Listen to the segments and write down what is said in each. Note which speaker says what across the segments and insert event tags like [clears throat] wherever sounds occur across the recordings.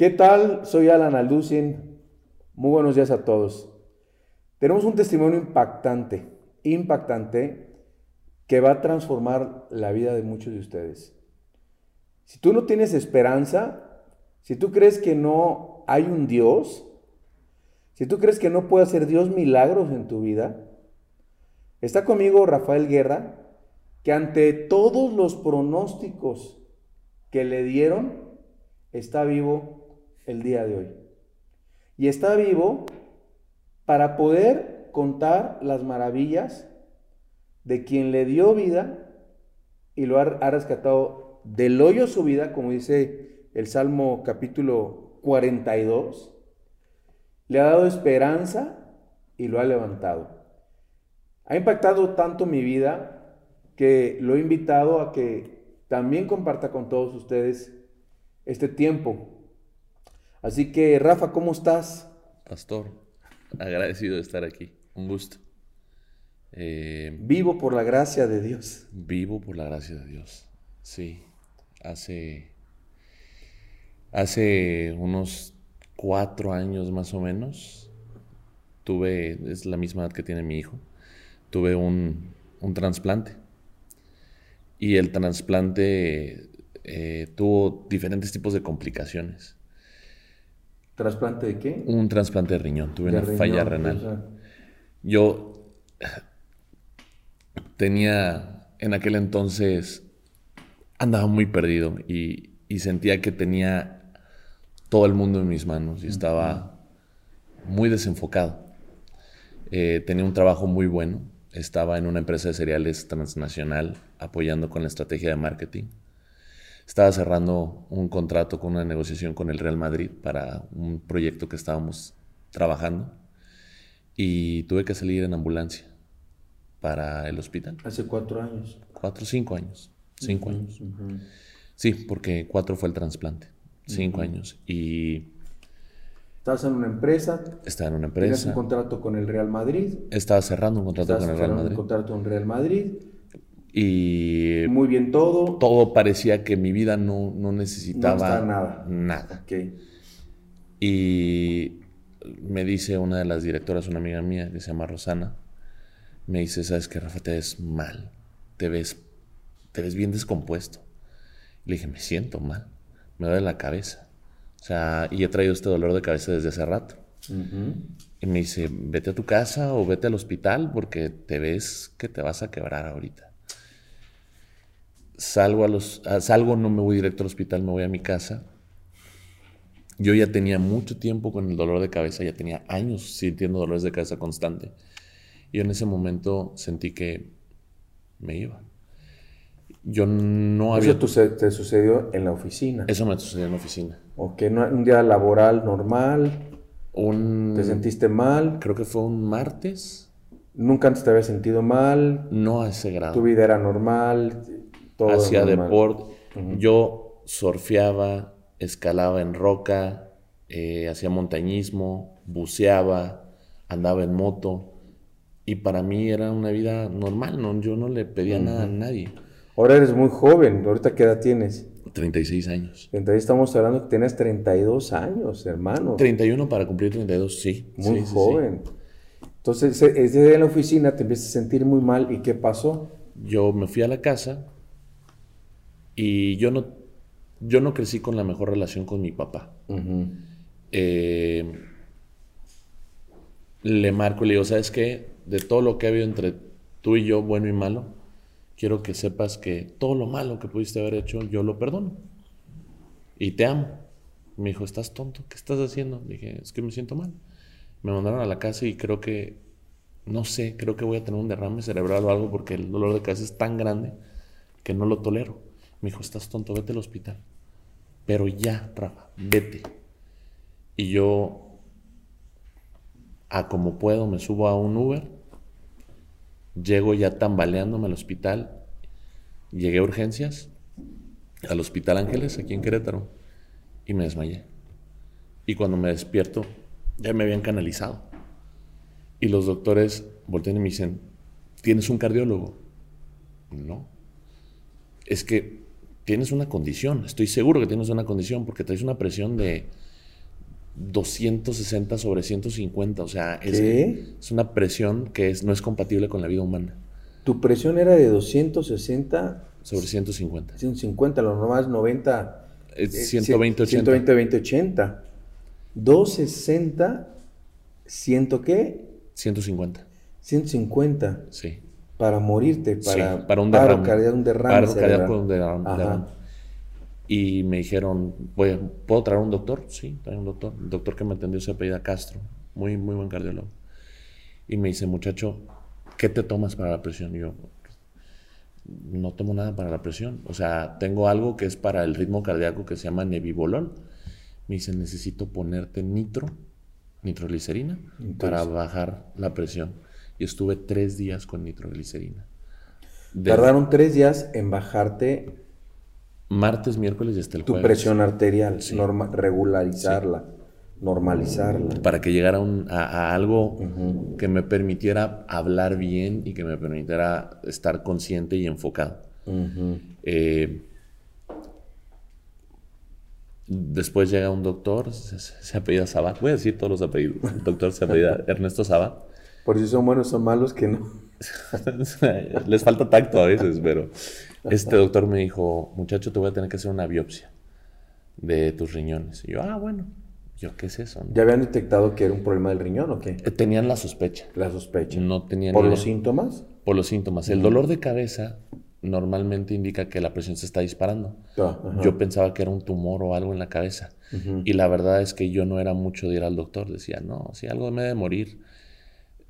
Speaker 1: ¿Qué tal? Soy Alan Alducin. Muy buenos días a todos. Tenemos un testimonio impactante, impactante, que va a transformar la vida de muchos de ustedes. Si tú no tienes esperanza, si tú crees que no hay un Dios, si tú crees que no puede hacer Dios milagros en tu vida, está conmigo Rafael Guerra, que ante todos los pronósticos que le dieron, está vivo el día de hoy. Y está vivo para poder contar las maravillas de quien le dio vida y lo ha, rescatado del hoyo su vida, como dice el Salmo capítulo 42. Le ha dado esperanza y lo ha levantado. Ha impactado tanto mi vida que lo he invitado a que también comparta con todos ustedes este tiempo. Así que, Rafa, ¿cómo estás?
Speaker 2: Pastor, agradecido de estar aquí. Un gusto.
Speaker 1: Eh, vivo por la gracia de Dios.
Speaker 2: Vivo por la gracia de Dios. Sí. Hace, hace unos cuatro años más o menos, tuve, es la misma edad que tiene mi hijo, tuve un, un trasplante y el trasplante eh, tuvo diferentes tipos de complicaciones.
Speaker 1: ¿Trasplante de qué?
Speaker 2: Un trasplante de riñón, tuve una falla renal. Yo tenía, en aquel entonces, andaba muy perdido y, sentía que tenía todo el mundo en mis manos y estaba muy desenfocado. Eh, tenía un trabajo muy bueno, estaba en una empresa de cereales transnacional apoyando con la estrategia de marketing. Estaba cerrando un contrato con una negociación con el Real Madrid para un proyecto que estábamos trabajando y tuve que salir en ambulancia para el hospital.
Speaker 1: Hace cuatro años.
Speaker 2: Cuatro, cinco años. Cinco años. Sí, porque cuatro fue el trasplante. Cinco años. Y
Speaker 1: Estabas en una empresa.
Speaker 2: Estaba en una empresa. Tenías
Speaker 1: un contrato con el Real Madrid.
Speaker 2: Estaba cerrando un contrato con el Real Madrid. un
Speaker 1: contrato con Real Madrid.
Speaker 2: Y.
Speaker 1: Muy bien todo.
Speaker 2: Todo parecía que mi vida no, no necesitaba.
Speaker 1: nada.
Speaker 2: Nada. Y me dice una de las directoras, una amiga mía que se llama Rosana, me dice: ¿Sabes qué, Rafa? Te ves mal. Te ves, te ves bien descompuesto. le dije: Me siento mal. Me duele la cabeza. O sea, y he traído este dolor de cabeza desde hace rato. Y me dice, vete a tu casa o vete al hospital porque te ves que te vas a quebrar ahorita. Salgo, a los, salgo, no me voy directo al hospital, me voy a mi casa. Yo ya tenía mucho tiempo con el dolor de cabeza, ya tenía años sintiendo dolores de cabeza constante. Y en ese momento sentí que me iba. Yo no había...
Speaker 1: Eso te sucedió en la oficina.
Speaker 2: Eso me sucedió en la oficina.
Speaker 1: Ok, un día laboral normal.
Speaker 2: Un...
Speaker 1: ¿Te sentiste mal?
Speaker 2: Creo que fue un martes.
Speaker 1: ¿Nunca antes te habías sentido mal?
Speaker 2: No a ese grado.
Speaker 1: ¿Tu vida era normal?
Speaker 2: Todo Hacía deporte. Yo surfeaba, escalaba en roca, eh, hacía montañismo, buceaba, andaba en moto. Y para mí era una vida normal, ¿no? yo no le pedía nada a nadie.
Speaker 1: Ahora eres muy joven, ¿ahorita qué edad tienes?
Speaker 2: 36 años.
Speaker 1: Entonces estamos hablando que tienes 32 años, hermano.
Speaker 2: 31 para cumplir 32, sí.
Speaker 1: Muy joven. Entonces, desde la oficina te empiezas a sentir muy mal. ¿Y qué pasó?
Speaker 2: Yo me fui a la casa y yo no, yo no crecí con la mejor relación con mi papá. Eh, le marco y le digo, ¿sabes qué? De todo lo que ha habido entre tú y yo, bueno y malo, quiero que sepas que todo lo malo que pudiste haber hecho, yo lo perdono. Y te amo. Me dijo, ¿estás tonto? ¿Qué estás haciendo? Dije, es que me siento mal. Me mandaron a la casa y creo que, no sé, creo que voy a tener un derrame cerebral o algo porque el dolor de cabeza es tan grande que no lo tolero. Me dijo, estás tonto, vete al hospital. Pero ya, Rafa, vete. Y yo, a como puedo, me subo a un Uber Llego ya tambaleándome al hospital. Llegué a urgencias, al Hospital Ángeles, aquí en Querétaro, y me desmayé. Y cuando me despierto, ya me habían canalizado. Y los doctores voltean y me dicen, ¿tienes un cardiólogo? No. Es que tienes una condición, estoy seguro que tienes una condición porque traes una presión de 260 sobre 150, o sea, es, es una presión que es, no es compatible con la vida humana,
Speaker 1: Tu presión era de 260,
Speaker 2: sobre 150.
Speaker 1: 150, lo normal es 90.
Speaker 2: Es
Speaker 1: eh,
Speaker 2: 120, 80.
Speaker 1: 120, 20, 80. 260, ¿ciento qué?
Speaker 2: 150,
Speaker 1: 150.
Speaker 2: sí.
Speaker 1: Para morirte, para,
Speaker 2: Sí, para un
Speaker 1: paro
Speaker 2: derrame.
Speaker 1: cardíaco, un derrame.
Speaker 2: Paro cardíaco, un derrame. Y me dijeron, "Voy ¿puedo traer un doctor? Sí, trae un doctor. El doctor que me atendió se apellida Castro, muy, muy buen cardiólogo. Y me dice, muchacho, ¿qué te tomas para la presión? Y yo, no tomo nada para la presión. O sea, tengo algo que es para el ritmo cardíaco que se llama nebivolol. Me dice, necesito ponerte nitro, nitroglicerina, para bajar la presión. Y estuve tres días con nitroglicerina. De
Speaker 1: Tardaron tres días en bajarte
Speaker 2: martes, miércoles y hasta el
Speaker 1: tu
Speaker 2: jueves.
Speaker 1: presión arterial, norma- regularizarla, normalizarla.
Speaker 2: Para que llegara un- a, a algo que me permitiera hablar bien y que me permitiera estar consciente y enfocado. Eh, después llega un doctor, se, se apellida Sabat. Voy a decir todos los apellidos. El doctor se apellida [laughs] Ernesto Sabat.
Speaker 1: Por si son buenos son malos que no. [laughs]
Speaker 2: Les falta tacto a veces, pero este doctor me dijo, muchacho, te voy a tener que hacer una biopsia de tus riñones. Y yo, ah, bueno. Yo, ¿qué es eso?
Speaker 1: ¿Ya habían detectado que era un problema del riñón o qué?
Speaker 2: Eh, Tenían la sospecha.
Speaker 1: La sospecha.
Speaker 2: No tenían
Speaker 1: ¿Por
Speaker 2: idea.
Speaker 1: los síntomas?
Speaker 2: Por los síntomas. El dolor de cabeza normalmente indica que la presión se está disparando.
Speaker 1: Ah.
Speaker 2: Yo pensaba que era un tumor o algo en la cabeza. Y la verdad es que yo no era mucho de ir al doctor. Decía, no, si algo me debe morir.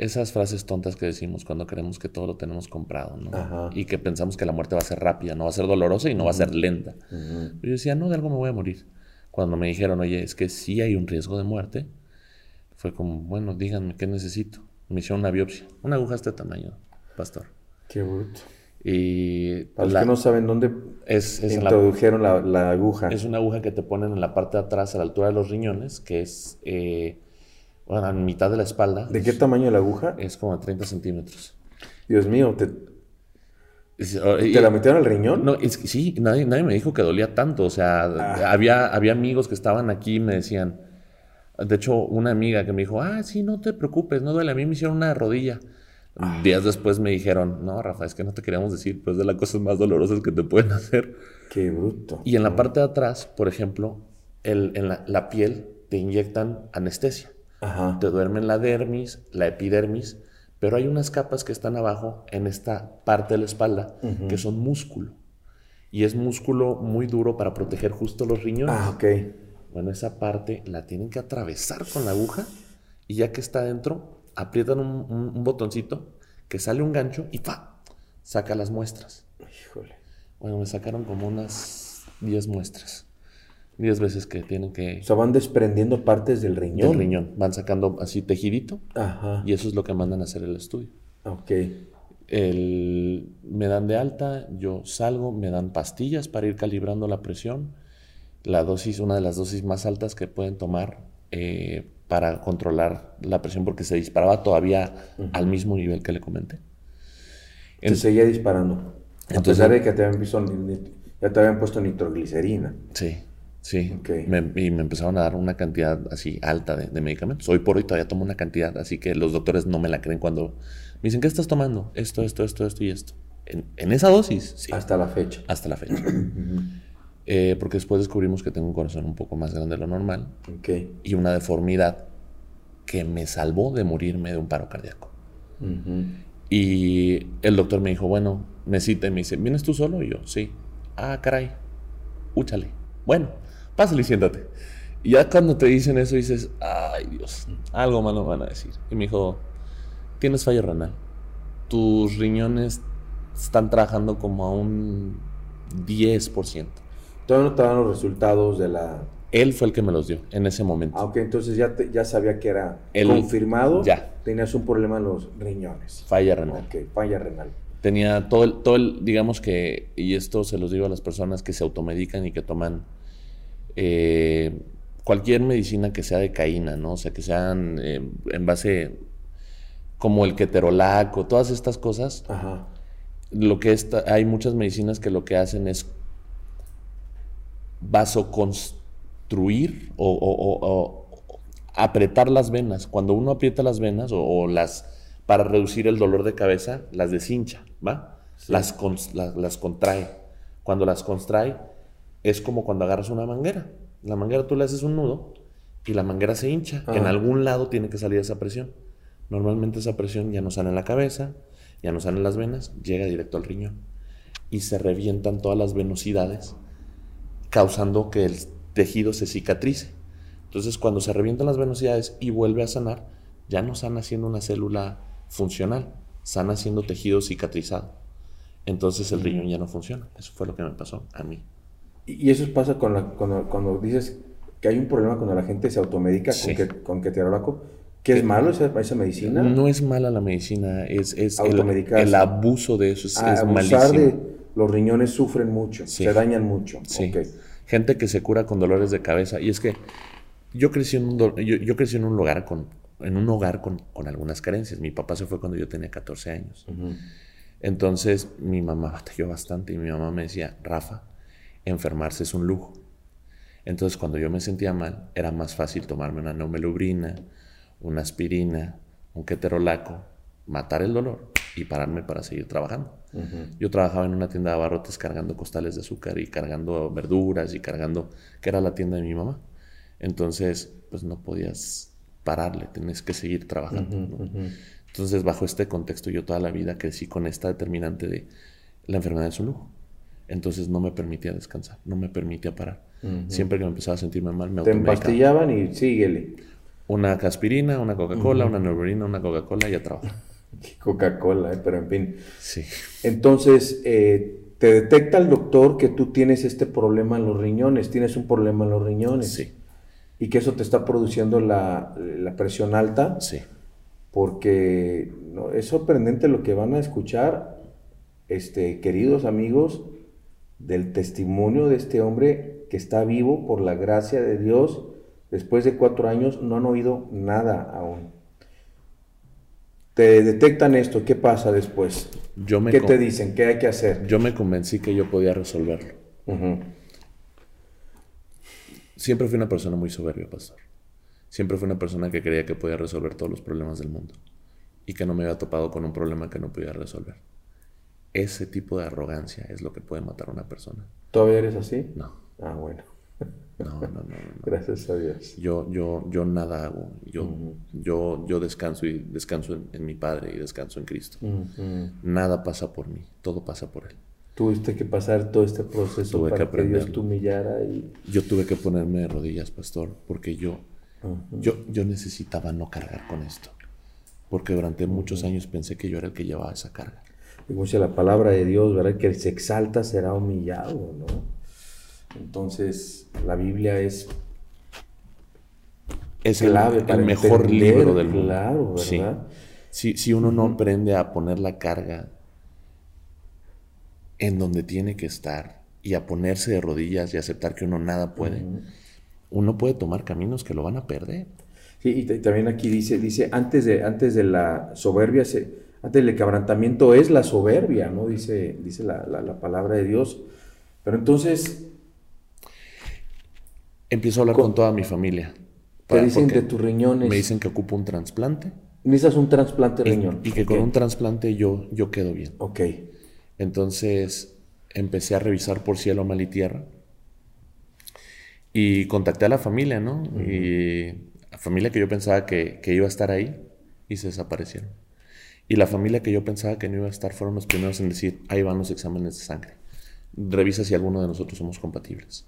Speaker 2: Esas frases tontas que decimos cuando creemos que todo lo tenemos comprado, ¿no?
Speaker 1: Ajá.
Speaker 2: Y que pensamos que la muerte va a ser rápida, no va a ser dolorosa y no va a ser lenta. Yo decía, no, de algo me voy a morir. Cuando me dijeron, oye, es que sí hay un riesgo de muerte, fue como, bueno, díganme, ¿qué necesito? Me hicieron una biopsia, una aguja de este tamaño, pastor.
Speaker 1: Qué bruto.
Speaker 2: Y
Speaker 1: Para los
Speaker 2: la-
Speaker 1: que no saben dónde
Speaker 2: es, es la-
Speaker 1: introdujeron la, la aguja.
Speaker 2: es una aguja que te ponen en la parte de atrás, a la altura de los riñones, que es, eh, bueno, a mitad de la espalda.
Speaker 1: ¿De qué tamaño la aguja?
Speaker 2: Es como de 30 centímetros.
Speaker 1: Dios mío, ¿te,
Speaker 2: y-
Speaker 1: ¿te la metieron al riñón?
Speaker 2: No, es que sí, nadie, nadie me dijo que dolía tanto. O sea,
Speaker 1: Ah.
Speaker 2: había, había amigos que estaban aquí y me decían. De hecho, una amiga que me dijo, ah, sí, no te preocupes, no duele. A mí me hicieron una rodilla.
Speaker 1: Ah.
Speaker 2: Días después me dijeron, no, Rafa, es que no te queríamos decir, pero es de las cosas más dolorosas que te pueden hacer.
Speaker 1: Qué bruto.
Speaker 2: Y en la parte de atrás, por ejemplo, el- en la, la piel te inyectan anestesia.
Speaker 1: Ajá.
Speaker 2: Te duermen la dermis, la epidermis, pero hay unas capas que están abajo en esta parte de la espalda que son músculo. Y es músculo muy duro para proteger justo los riñones.
Speaker 1: Ah, ok.
Speaker 2: Bueno, esa parte la tienen que atravesar con la aguja y ya que está dentro, aprietan un, un- un botoncito que sale un gancho y ¡pa! saca las muestras.
Speaker 1: Híjole.
Speaker 2: Bueno, me sacaron como unas 10 muestras. 10 veces que tienen que...
Speaker 1: O sea, van desprendiendo partes del riñón.
Speaker 2: Del riñón. Van sacando así tejidito
Speaker 1: Ajá.
Speaker 2: y eso es lo que mandan a hacer el estudio.
Speaker 1: Ok.
Speaker 2: El- me dan de alta, yo salgo, me dan pastillas para ir calibrando la presión. La dosis, una de las dosis más altas que pueden tomar eh, para controlar la presión porque se disparaba todavía al mismo nivel que le comenté.
Speaker 1: Se seguía disparando. a
Speaker 2: Entonces-
Speaker 1: pesar de que te habían, ni- ya te habían puesto nitroglicerina.
Speaker 2: Sí, sí. Me- y me empezaron a dar una cantidad así alta de, de medicamentos. Hoy por hoy todavía tomo una cantidad, así que los doctores no me la creen cuando me dicen, ¿qué estás tomando? Esto, esto, esto, esto y esto. En, en esa dosis, sí.
Speaker 1: Hasta la fecha.
Speaker 2: hasta la fecha. [clears throat] Eh, porque después descubrimos que tengo un corazón un poco más grande de lo normal
Speaker 1: Ok.
Speaker 2: y una deformidad que me salvó de morirme de un paro cardíaco. Y el doctor me dijo, bueno, me cita y me dice, ¿vienes tú solo? Y yo, sí. Ah, caray, úchale. Bueno, pásale y siéntate. Y ya cuando te dicen eso dices, ay Dios, algo malo van a decir. Y me dijo, tienes falla renal. Tus riñones están trabajando como a un 10%.
Speaker 1: Todavía no te dan los resultados de la...
Speaker 2: Él fue el que me los dio en ese momento.
Speaker 1: Ah, ok, entonces ya, te- ya sabía que era
Speaker 2: El-
Speaker 1: confirmado.
Speaker 2: ya.
Speaker 1: Tenías un problema en los riñones.
Speaker 2: Falla renal.
Speaker 1: Ok, falla renal.
Speaker 2: Tenía todo el, todo el, digamos que, y esto se los digo a las personas que se automedican y que toman eh, cualquier medicina que sea de caína, ¿no? O sea, que sean eh, en base como el keterolac o todas estas cosas.
Speaker 1: Ajá.
Speaker 2: Lo que está, hay muchas medicinas que lo que hacen es vasoconstruir o, o- o- o- apretar las venas. Cuando uno aprieta las venas o, las para reducir el dolor de cabeza, las deshincha, ¿va? Las, las contrae. Cuando las contrae, es como cuando agarras una manguera. La manguera tú le haces un nudo y la manguera se hincha. En algún lado tiene que salir esa presión. Normalmente esa presión ya no sale en la cabeza, ya no sale en las venas, llega directo al riñón. Y se revientan todas las venosidades, causando que el tejido se cicatrice. Entonces, cuando se revientan las venosidades y vuelve a sanar, ya no sana siendo una célula funcional, sana siendo tejido cicatrizado. Entonces el riñón ya no funciona. Eso fue lo que me pasó a mí.
Speaker 1: Y eso pasa con cuando, dices que hay un problema cuando la gente se automedica con, que, con keterolaco. ¿Qué es malo esa, esa, medicina?
Speaker 2: No es mala la medicina, es, es el, abuso de eso es, ah,
Speaker 1: De, los riñones sufren mucho, se dañan mucho.
Speaker 2: Sí. Gente que se cura con dolores de cabeza. Y es que yo crecí en un, yo, crecí en un lugar con, en un hogar con, con, algunas carencias. Mi papá se fue cuando yo tenía 14 años. Entonces mi mamá batalló bastante y mi mamá me decía, Rafa, enfermarse es un lujo. Entonces cuando yo me sentía mal, era más fácil tomarme una neumelubrina, una aspirina, un keterolaco, matar el dolor y pararme para seguir trabajando. Yo trabajaba en una tienda de abarrotes cargando costales de azúcar y cargando verduras y cargando, que era la tienda de mi mamá. Entonces, pues no podías pararle, tenés que seguir trabajando. Entonces, bajo este contexto, yo toda la vida crecí con esta determinante de la enfermedad es un lujo. Entonces no me permitía descansar, no me permitía parar. Siempre que me empezaba a sentirme mal, me
Speaker 1: Te empastillaban y síguele.
Speaker 2: Una aspirina, una Coca-Cola, una neurina, una Coca-Cola y ya trabajo. [laughs]
Speaker 1: Coca-Cola, eh, pero en fin.
Speaker 2: Sí.
Speaker 1: Entonces, eh, te detecta el doctor que tú tienes este problema en los riñones, tienes un problema en los riñones.
Speaker 2: Sí.
Speaker 1: Y que eso te está produciendo la, presión alta.
Speaker 2: Sí.
Speaker 1: Porque es sorprendente lo que van a escuchar, este, queridos amigos, del testimonio de este hombre que está vivo por la gracia de Dios. Después de cuatro años no han oído nada aún. Te detectan esto, ¿qué pasa después?
Speaker 2: Yo me
Speaker 1: ¿Qué te dicen? ¿Qué hay que hacer?
Speaker 2: Yo me convencí que yo podía resolverlo. Siempre fui una persona muy soberbia, pastor. Siempre fui una persona que creía que podía resolver todos los problemas del mundo y que no me había topado con un problema que no podía resolver. Ese tipo de arrogancia es lo que puede matar a una persona.
Speaker 1: ¿Todavía eres así?
Speaker 2: No.
Speaker 1: Ah, bueno.
Speaker 2: No, no, no, [laughs]
Speaker 1: Gracias a Dios.
Speaker 2: Yo, yo, yo nada hago. Yo, yo, yo descanso y descanso en, mi Padre y descanso en Cristo. Nada pasa por mí, todo pasa por Él.
Speaker 1: Tuviste que pasar todo este proceso para que, Dios te humillara y...
Speaker 2: Yo tuve que ponerme de rodillas, pastor, porque yo, yo, yo necesitaba no cargar con esto. Porque durante muchos años pensé que yo era el que llevaba esa carga
Speaker 1: como dice la palabra de Dios, ¿verdad? Que el se exalta será humillado, ¿no? Entonces, la Biblia es
Speaker 2: es el, mejor libro del mundo.
Speaker 1: Claro, ¿verdad?
Speaker 2: Sí. Si, uno no aprende a poner la carga en donde tiene que estar y a ponerse de rodillas y aceptar que uno nada puede, uno puede tomar caminos que lo van a perder.
Speaker 1: Sí, y también aquí dice, dice, antes de, antes de la soberbia se, antes el quebrantamiento es la soberbia, ¿no? Dice, dice la, palabra de Dios. Pero entonces...
Speaker 2: Empiezo a hablar con, toda mi familia.
Speaker 1: Te dicen de tus riñones...
Speaker 2: Me dicen que ocupo un trasplante.
Speaker 1: Necesitas un trasplante de riñón.
Speaker 2: Y que con un trasplante yo, yo quedo bien.
Speaker 1: Ok.
Speaker 2: Entonces empecé a revisar por cielo, mal y tierra. Y contacté a la familia, ¿no? Y la familia que yo pensaba que, que iba a estar ahí y se desaparecieron. Y la familia que yo pensaba que no iba a estar fueron los primeros en decir, ahí van los exámenes de sangre. Revisa si alguno de nosotros somos compatibles.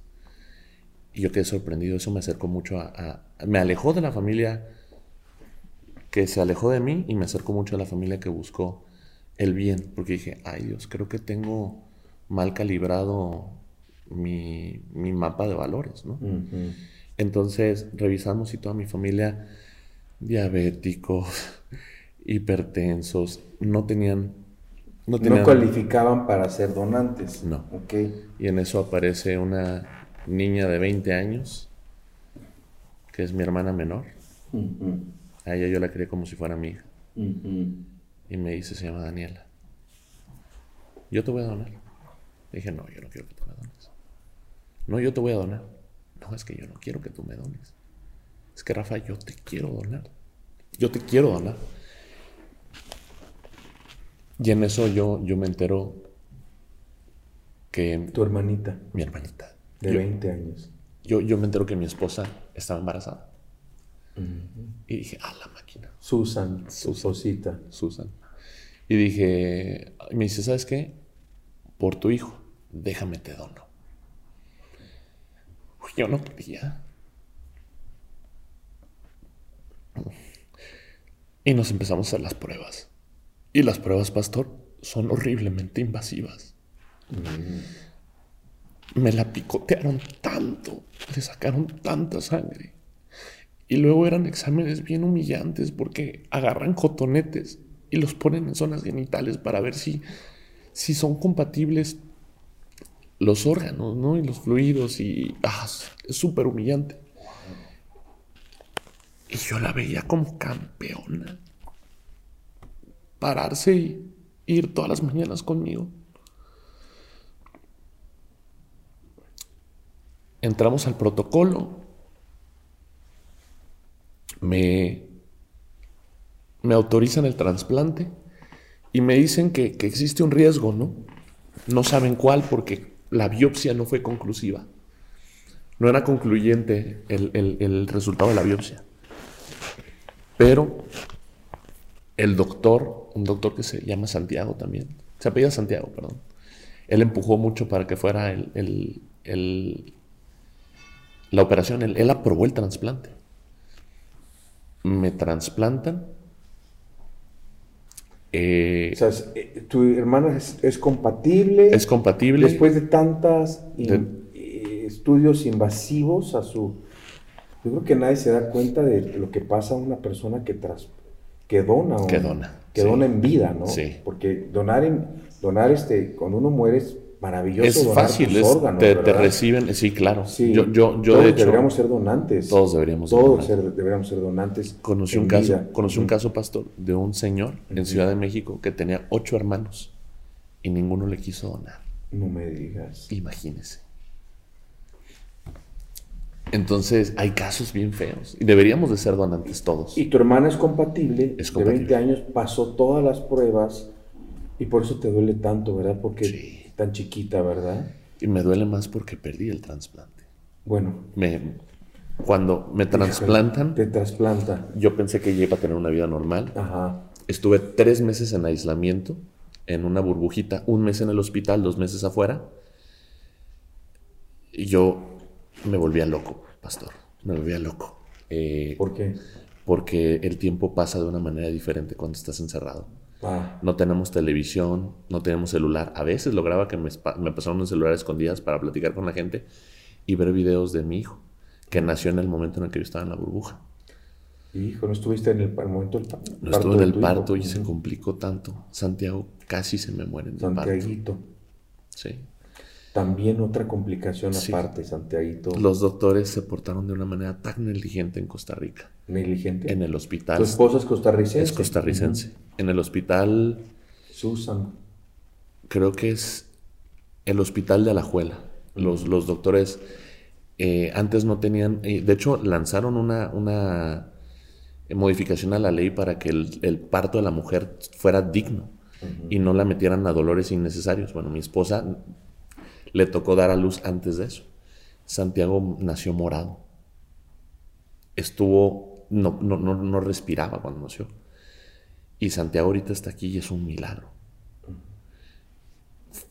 Speaker 2: Y yo quedé sorprendido, eso me acercó mucho a, Me alejó de la familia que se alejó de mí y me acercó mucho a la familia que buscó el bien, porque dije, ay Dios, creo que tengo mal calibrado mi, mapa de valores, ¿no? Entonces revisamos y toda mi familia, diabéticos, hipertensos, no tenían...
Speaker 1: No, cualificaban para ser donantes.
Speaker 2: No.
Speaker 1: Okay.
Speaker 2: Y en eso aparece una niña de 20 años, que es mi hermana menor. A ella yo la crié como si fuera mi hija. Y me dice, se llama Daniela. Yo te voy a donar. Le dije, no, yo no quiero que tú me dones. No, yo te voy a donar. No, es que yo no quiero que tú me dones. es que Rafa, yo te quiero donar. Yo te quiero donar. Y en eso yo, yo me entero que...
Speaker 1: Tu hermanita.
Speaker 2: Mi hermanita.
Speaker 1: De 20 años.
Speaker 2: Yo, yo me entero que mi esposa estaba embarazada. Y dije, ah, la máquina.
Speaker 1: Susan, su Susita.
Speaker 2: Susan. Y dije, me dice, ¿sabes qué? Por tu hijo, déjame te dono. yo no quería. Y nos empezamos a hacer las pruebas. Y las pruebas, pastor, son horriblemente invasivas. Me la picotearon tanto, le sacaron tanta sangre. Y luego eran exámenes bien humillantes porque agarran cotonetes y los ponen en zonas genitales para ver si, si son compatibles los órganos, ¿no? Y los fluidos y ah, es súper humillante. Y yo la veía como campeona. Pararse y ir todas las mañanas conmigo. Entramos al protocolo. Me, me autorizan el trasplante y me dicen que, existe un riesgo, ¿no? No saben cuál porque la biopsia no fue conclusiva. No era concluyente el, el resultado de la biopsia. Pero el doctor, un doctor que se llama Santiago también, se apellida Santiago, perdón, él empujó mucho para que fuera el, la operación, él, aprobó el trasplante. Me trasplantan.
Speaker 1: Eh, o sea, eh, tu hermana es, compatible.
Speaker 2: Es compatible.
Speaker 1: Después de tantos eh, estudios invasivos a su yo creo que nadie se da cuenta de lo que pasa a una persona que, tras, que dona.
Speaker 2: que dona.
Speaker 1: Que dona en vida, ¿no?
Speaker 2: Sí.
Speaker 1: Porque donar, en, donar este, cuando uno muere es maravilloso.
Speaker 2: Es fácil, es, te, reciben, sí, claro.
Speaker 1: Sí, yo, yo, yo de hecho, deberíamos ser donantes.
Speaker 2: Todos deberíamos
Speaker 1: ser Todos deberíamos ser donantes.
Speaker 2: Conocí un caso, conocí un caso, pastor, de un señor en Ciudad de México que tenía ocho hermanos y ninguno le quiso donar.
Speaker 1: No me digas.
Speaker 2: Imagínese. Entonces hay casos bien feos y deberíamos de ser donantes todos.
Speaker 1: Y tu hermana es compatible, es de 20 años, pasó todas las pruebas y por eso te duele tanto, ¿verdad? Porque tan chiquita, ¿verdad?
Speaker 2: Y me duele más porque perdí el trasplante.
Speaker 1: Bueno.
Speaker 2: Me, cuando me trasplantan...
Speaker 1: Te trasplantan.
Speaker 2: Yo pensé que iba a tener una vida normal.
Speaker 1: Ajá.
Speaker 2: Estuve tres meses en aislamiento, en una burbujita, un mes en el hospital, dos meses afuera. Y yo me volvía loco, pastor. Me volvía loco.
Speaker 1: Eh, ¿Por qué?
Speaker 2: Porque el tiempo pasa de una manera diferente cuando estás encerrado.
Speaker 1: Ah.
Speaker 2: No tenemos televisión, no tenemos celular. A veces lograba que me, me pasaran un celular escondidas para platicar con la gente y ver videos de mi hijo, que nació en el momento en el que yo estaba en la burbuja.
Speaker 1: Hijo, ¿no estuviste en el momento del parto?
Speaker 2: No estuve en el parto y se complicó tanto. Santiago casi se me muere en el parto. Sí.
Speaker 1: También otra complicación aparte, Santiago.
Speaker 2: Los doctores se portaron de una manera tan negligente en Costa Rica.
Speaker 1: ¿Negligente?
Speaker 2: En el hospital.
Speaker 1: ¿Tu esposa es costarricense?
Speaker 2: Es costarricense. En el hospital...
Speaker 1: Susan.
Speaker 2: Creo que es el hospital de Alajuela. Los, los doctores eh, antes no tenían... Eh, de hecho, lanzaron una, una modificación a la ley para que el, parto de la mujer fuera digno y no la metieran a dolores innecesarios. Bueno, mi esposa le tocó dar a luz antes de eso. Santiago nació morado. Estuvo, no, no, no, respiraba cuando nació. Y Santiago ahorita está aquí y es un milagro.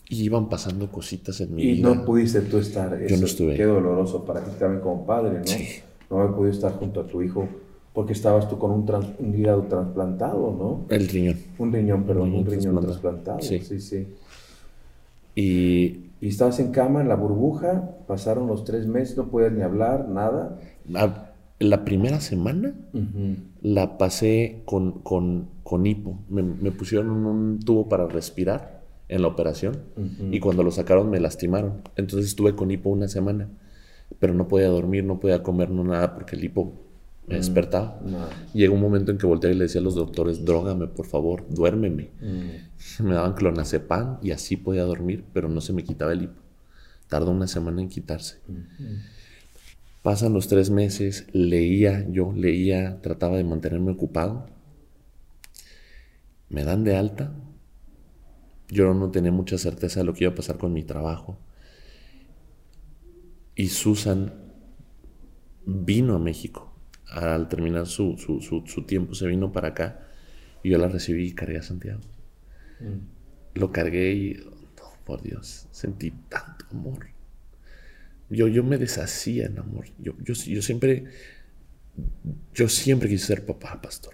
Speaker 2: Y iban pasando cositas en mi vida.
Speaker 1: Y no pudiste tú estar.
Speaker 2: Yo no estuve.
Speaker 1: Qué doloroso para ti también como padre, ¿no?
Speaker 2: Sí.
Speaker 1: No he podido estar junto a tu hijo porque estabas tú con un, un hígado trasplantado, ¿no?
Speaker 2: El riñón.
Speaker 1: Un riñón, perdón, un riñón, trasplantado. Sí, sí. sí.
Speaker 2: Y
Speaker 1: y estabas en cama, en la burbuja, pasaron los tres meses, no podías ni hablar, nada.
Speaker 2: La, primera semana la pasé con, con, hipo. Me, pusieron un tubo para respirar en la operación y cuando lo sacaron me lastimaron. Entonces estuve con hipo una semana, pero no podía dormir, no podía comer, no nada, porque el hipo me despertaba. Llegó un momento en que volteé y le decía a los doctores, drógame, por favor, duérmeme. Mm. Me daban clonazepam y así podía dormir, pero no se me quitaba el hipo. Tardó una semana en quitarse. Pasan los tres meses, leía yo, leía, trataba de mantenerme ocupado. Me dan de alta. Yo no tenía mucha certeza de lo que iba a pasar con mi trabajo. Y Susan vino a México. Al terminar su, tiempo se vino para acá y yo la recibí y cargué a Santiago. Mm. Lo cargué y, por Dios, sentí tanto amor. Yo, yo me deshacía en amor. Yo, yo, yo siempre, yo siempre quise ser papá, pastor.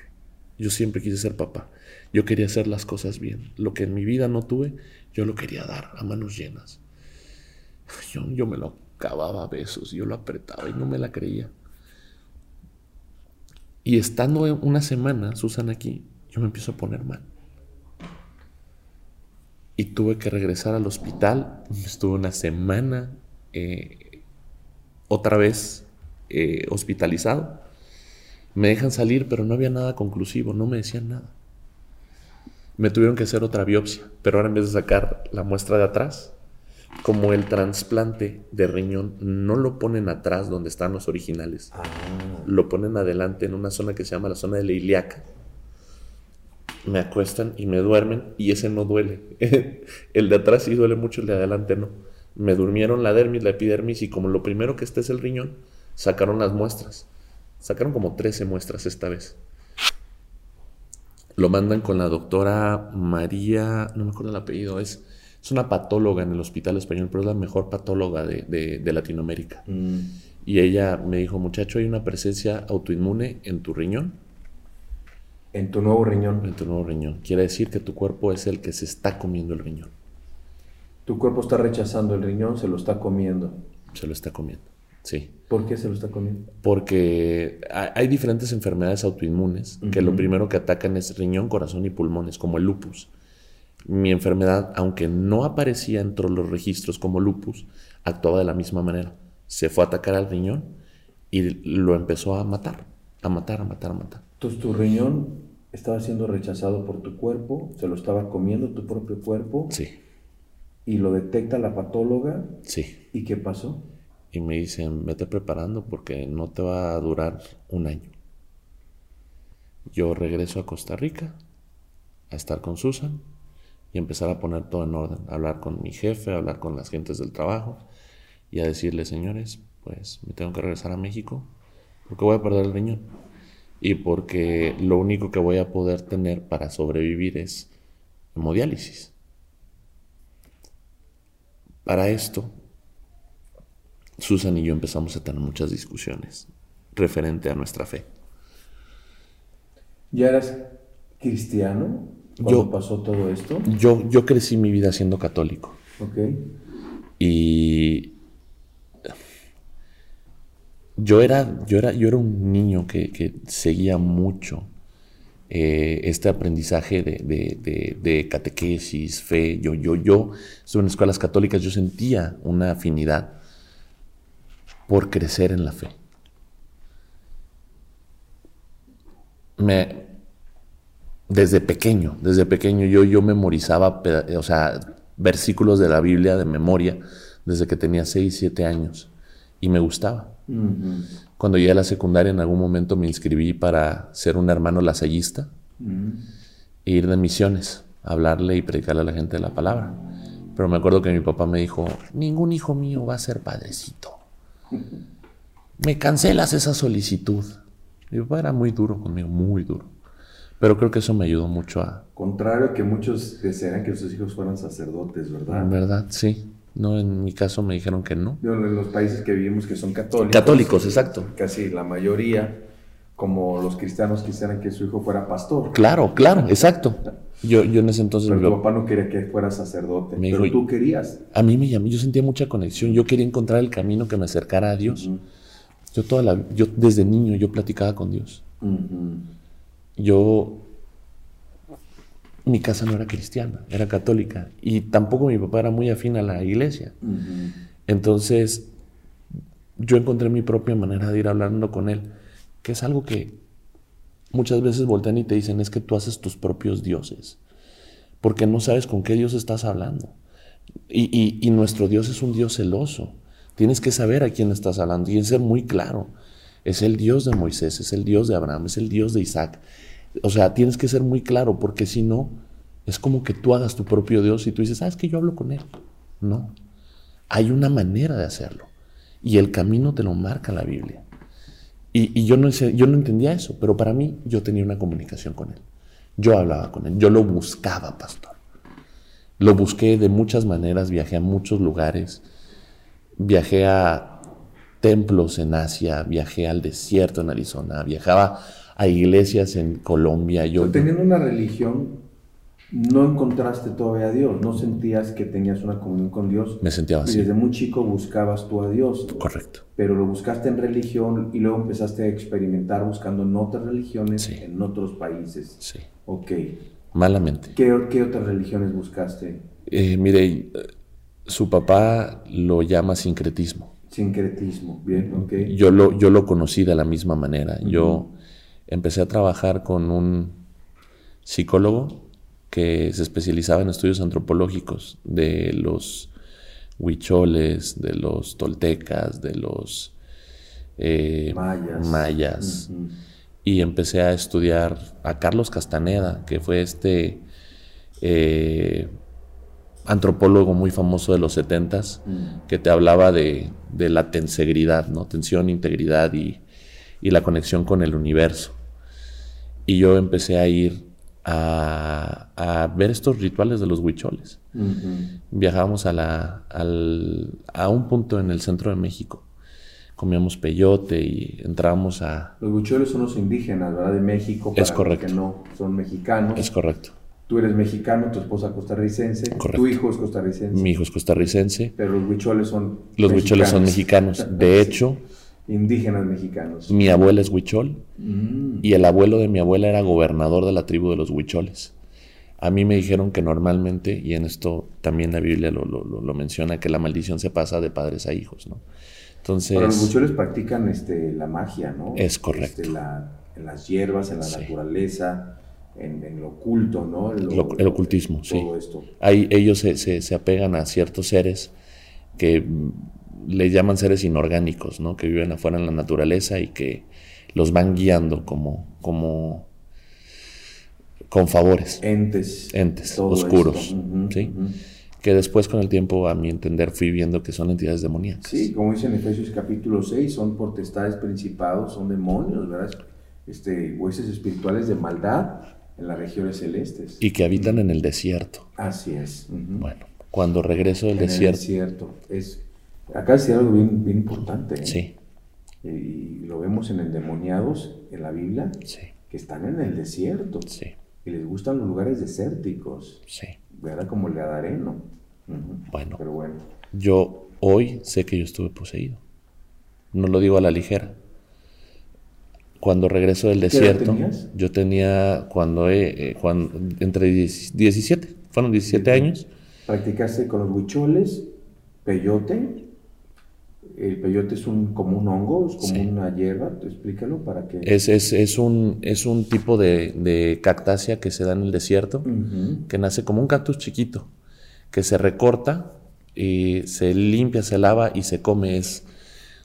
Speaker 2: Yo siempre quise ser papá. Yo quería hacer las cosas bien. Lo que en mi vida no tuve, yo lo quería dar a manos llenas. Yo, yo me lo cavaba a besos, yo lo apretaba y no me la creía. Y estando una semana, Susana aquí, yo me empiezo a poner mal. Y tuve que regresar al hospital. Estuve una semana eh, otra vez eh, hospitalizado. Me dejan salir, pero no había nada conclusivo, no me decían nada. Me tuvieron que hacer otra biopsia, pero ahora en vez de sacar la muestra de atrás, como el trasplante de riñón no lo ponen atrás donde están los originales, ah. Lo ponen adelante en una zona que se llama la zona de la ilíaca. Me acuestan y me duermen y ese no duele. [laughs] el de atrás sí duele mucho, el de adelante no. Me durmieron la dermis, la epidermis y como lo primero que está es el riñón, sacaron las muestras. Sacaron como 13 muestras esta vez. Lo mandan con la doctora María, no me acuerdo el apellido, es es una patóloga en el Hospital Español, pero es la mejor patóloga de, Latinoamérica. Mm. Y ella me dijo, muchacho, hay una presencia autoinmune en tu riñón.
Speaker 1: En tu nuevo riñón.
Speaker 2: En tu nuevo riñón. Quiere decir que tu cuerpo es el que se está comiendo el riñón.
Speaker 1: Tu cuerpo está rechazando el riñón, se lo está comiendo.
Speaker 2: Se lo está comiendo, sí.
Speaker 1: ¿Por qué se lo está comiendo?
Speaker 2: Porque hay diferentes enfermedades autoinmunes que lo primero que atacan es riñón, corazón y pulmones, como el lupus mi enfermedad, aunque no aparecía entre los registros como lupus, actuaba de la misma manera. Se fue a atacar al riñón y lo empezó a matar, a matar, a matar, a matar.
Speaker 1: Entonces tu riñón estaba siendo rechazado por tu cuerpo, se lo estaba comiendo tu propio cuerpo.
Speaker 2: Sí.
Speaker 1: Y lo detecta la patóloga.
Speaker 2: Sí.
Speaker 1: ¿Y qué pasó?
Speaker 2: Y me dicen, vete preparando porque no te va a durar un año. Yo regreso a Costa Rica a estar con Susan y empezar a poner todo en orden, hablar con mi jefe, hablar con las gentes del trabajo y a decirle, señores, pues me tengo que regresar a México porque voy a perder el riñón y porque lo único que voy a poder tener para sobrevivir es hemodiálisis. Para esto, Susan y yo empezamos a tener muchas discusiones referente a nuestra fe.
Speaker 1: ¿Ya eras cristiano? yo, pasó todo esto?
Speaker 2: Yo, yo crecí mi vida siendo católico.
Speaker 1: Ok.
Speaker 2: Y yo era, yo era, yo era un niño que, seguía mucho eh, este aprendizaje de, catequesis, fe. Yo, yo, yo estuve en escuelas católicas, yo sentía una afinidad por crecer en la fe. Me, desde pequeño, desde pequeño yo, yo memorizaba, o sea, versículos de la Biblia de memoria desde que tenía 6, 7 años y me gustaba. Cuando llegué a la secundaria en algún momento me inscribí para ser un hermano lasallista e ir de misiones, hablarle y predicarle a la gente de la palabra. Pero me acuerdo que mi papá me dijo, ningún hijo mío va a ser padrecito. [laughs] Me cancelas esa solicitud. Mi papá era muy duro conmigo, muy duro. Pero creo que eso me ayudó mucho a...
Speaker 1: Contrario a que muchos desearan que sus hijos fueran sacerdotes, ¿verdad?
Speaker 2: En verdad, sí. No, en mi caso me dijeron que no.
Speaker 1: En los países que vivimos que son católicos.
Speaker 2: Católicos, exacto.
Speaker 1: Casi la mayoría, como los cristianos quisieran que su hijo fuera pastor.
Speaker 2: Claro, claro, exacto. Yo, yo en ese entonces...
Speaker 1: Pero tu papá no quería que fuera sacerdote, pero tú querías.
Speaker 2: A mí me llamó, yo sentía mucha conexión, yo quería encontrar el camino que me acercara a Dios. Yo toda la, yo desde niño yo platicaba con Dios yo, mi casa no era cristiana, era católica, y tampoco mi papá era muy afín a la iglesia. Entonces, yo encontré mi propia manera de ir hablando con él, que es algo que muchas veces voltean y te dicen, es que tú haces tus propios dioses, porque no sabes con qué Dios estás hablando. Y, y nuestro Dios es un Dios celoso. Tienes que saber a quién estás hablando y ser muy claro. Es el Dios de Moisés, es el Dios de Abraham, es el Dios de Isaac. O sea, tienes que ser muy claro porque si no, es como que tú hagas tu propio Dios y tú dices, ah, es que yo hablo con Él. No. Hay una manera de hacerlo. Y el camino te lo marca la Biblia. Y, yo, no, yo no entendía eso, pero para mí yo tenía una comunicación con Él. Yo hablaba con Él, yo lo buscaba, pastor. Lo busqué de muchas maneras, viajé a muchos lugares, viajé a templos en Asia, viajé al desierto en Arizona, viajaba a iglesias en Colombia.
Speaker 1: Yo, teniendo una religión no encontraste todavía a Dios, no sentías que tenías una comunión con Dios.
Speaker 2: Me sentía así.
Speaker 1: Y desde muy chico buscabas tú a Dios.
Speaker 2: Correcto.
Speaker 1: Pero lo buscaste en religión y luego empezaste a experimentar buscando en otras religiones, en otros países.
Speaker 2: Sí.
Speaker 1: Ok.
Speaker 2: Malamente.
Speaker 1: ¿Qué, otras religiones buscaste?
Speaker 2: Eh, mire, su papá lo llama sincretismo.
Speaker 1: Sincretismo, bien, ok.
Speaker 2: Yo lo, yo lo conocí de la misma manera. Yo empecé a trabajar con un psicólogo que se especializaba en estudios antropológicos de los huicholes, de los toltecas, de los eh, mayas. Y empecé a estudiar a Carlos Castaneda, que fue este eh, antropólogo muy famoso de los setentas, mm. que te hablaba de, la tensegridad, ¿no? Tensión, integridad y, y la conexión con el universo. Y yo empecé a ir a, ver estos rituales de los huicholes. Viajábamos a, la, a un punto en el centro de México. Comíamos peyote y entrábamos a...
Speaker 1: Los huicholes son los indígenas, ¿verdad? De México.
Speaker 2: es correcto.
Speaker 1: que no son mexicanos.
Speaker 2: Es correcto.
Speaker 1: Tú eres mexicano, tu esposa costarricense,
Speaker 2: correcto.
Speaker 1: tu hijo es costarricense.
Speaker 2: Mi hijo es costarricense.
Speaker 1: Pero los huicholes son
Speaker 2: Los huicholes son mexicanos. De [laughs] hecho,
Speaker 1: indígenas mexicanos.
Speaker 2: Mi abuela es huichol mm. y el abuelo de mi abuela era gobernador de la tribu de los huicholes. A mí me dijeron que normalmente, y en esto también la Biblia lo, menciona, que la maldición se pasa de padres a hijos, ¿no? Entonces...
Speaker 1: Pero los huicholes practican este, la magia, ¿no?
Speaker 2: Es correcto.
Speaker 1: Este, en las hierbas, en la naturaleza, en, lo oculto, ¿no?
Speaker 2: el ocultismo, sí. Esto. Ahí ellos se, se, se apegan a ciertos seres que le llaman seres inorgánicos, ¿no? Que viven afuera en la naturaleza y que los van guiando como, como con favores.
Speaker 1: Entes.
Speaker 2: Entes, oscuros, ¿sí? Que después con el tiempo, a mi entender, fui viendo que son entidades demoníacas.
Speaker 1: Sí, como dice en Efesios capítulo 6, son potestades principados, son demonios, ¿verdad? Este, hueses espirituales de maldad en las regiones celestes.
Speaker 2: Y que habitan en el desierto.
Speaker 1: Así es.
Speaker 2: Bueno, cuando regreso del desierto.
Speaker 1: El desierto. Es Acá es algo bien, bien importante. ¿eh?
Speaker 2: Sí.
Speaker 1: Y lo vemos en endemoniados en la Biblia,
Speaker 2: sí.
Speaker 1: que están en el desierto.
Speaker 2: Sí.
Speaker 1: Y les gustan los lugares desérticos.
Speaker 2: Sí.
Speaker 1: ¿Verdad? Como el de Adareno.
Speaker 2: Bueno.
Speaker 1: Pero bueno.
Speaker 2: Yo hoy sé que yo estuve poseído. No lo digo a la ligera. Cuando regreso del desierto, yo tenía cuando, eh, cuando entre 17, fueron 17 años.
Speaker 1: ¿Practicaste con los bucholes, peyote el peyote es un, como un hongo, es como una hierba, explícalo para que...
Speaker 2: Es, es, es, un, es un tipo de, de, cactácea que se da en el desierto, que nace como un cactus chiquito, que se recorta y se limpia, se lava y se come. Es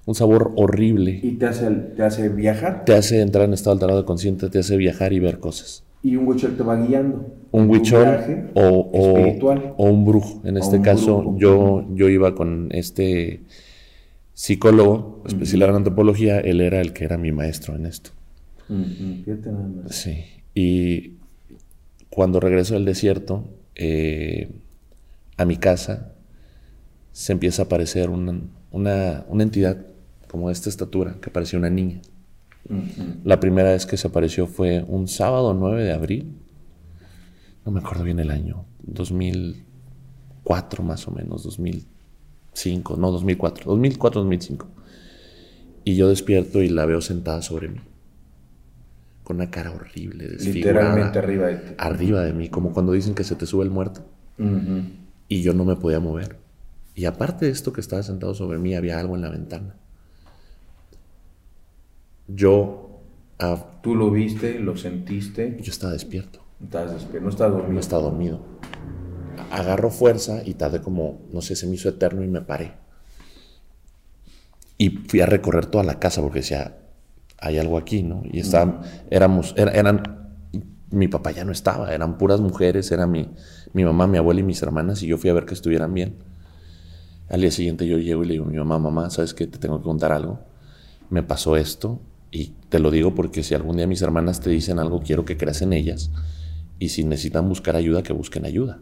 Speaker 2: un sabor horrible.
Speaker 1: ¿Y te hace, te hace viajar?
Speaker 2: Te hace entrar en estado alterado de consciente, te hace viajar y ver cosas.
Speaker 1: Y un huichol te va guiando.
Speaker 2: Un huichol o, o, o, un brujo. En este caso, yo, yo iba con este psicólogo especializado en antropología, él era el que era mi maestro en esto. Sí. Y cuando regreso del desierto, eh, a mi casa, se empieza a aparecer una, una, entidad como de esta estatura, que parecía una niña. La primera vez que se apareció fue un sábado 9 de abril, no me acuerdo bien el año, 2004 más o menos, 2000, 5, no 2004, 2004, 2005. Y yo despierto y la veo sentada sobre mí. Con una cara horrible,
Speaker 1: desfigurada. Literalmente arriba de ti.
Speaker 2: Arriba de mí, como cuando dicen que se te sube el muerto. Y yo no me podía mover. Y aparte de esto que estaba sentado sobre mí, había algo en la ventana. Yo...
Speaker 1: Tú lo viste, lo sentiste.
Speaker 2: Yo estaba despierto.
Speaker 1: Estabas despierto, no estaba dormido.
Speaker 2: No estaba dormido agarro fuerza y tardé como, no sé, se me hizo eterno y me paré. Y fui a recorrer toda la casa porque decía, hay algo aquí, ¿no? Y estaban, éramos, eran, mi papá ya no estaba, eran puras mujeres, era mi, mi mamá, mi abuela y mis hermanas, y yo fui a ver que estuvieran bien. Al día siguiente yo llego y le digo a mi mamá, mamá, ¿sabes qué? Te tengo que contar algo. Me pasó esto y te lo digo porque si algún día mis hermanas te dicen algo, quiero que creas en ellas. Y si necesitan buscar ayuda, que busquen ayuda.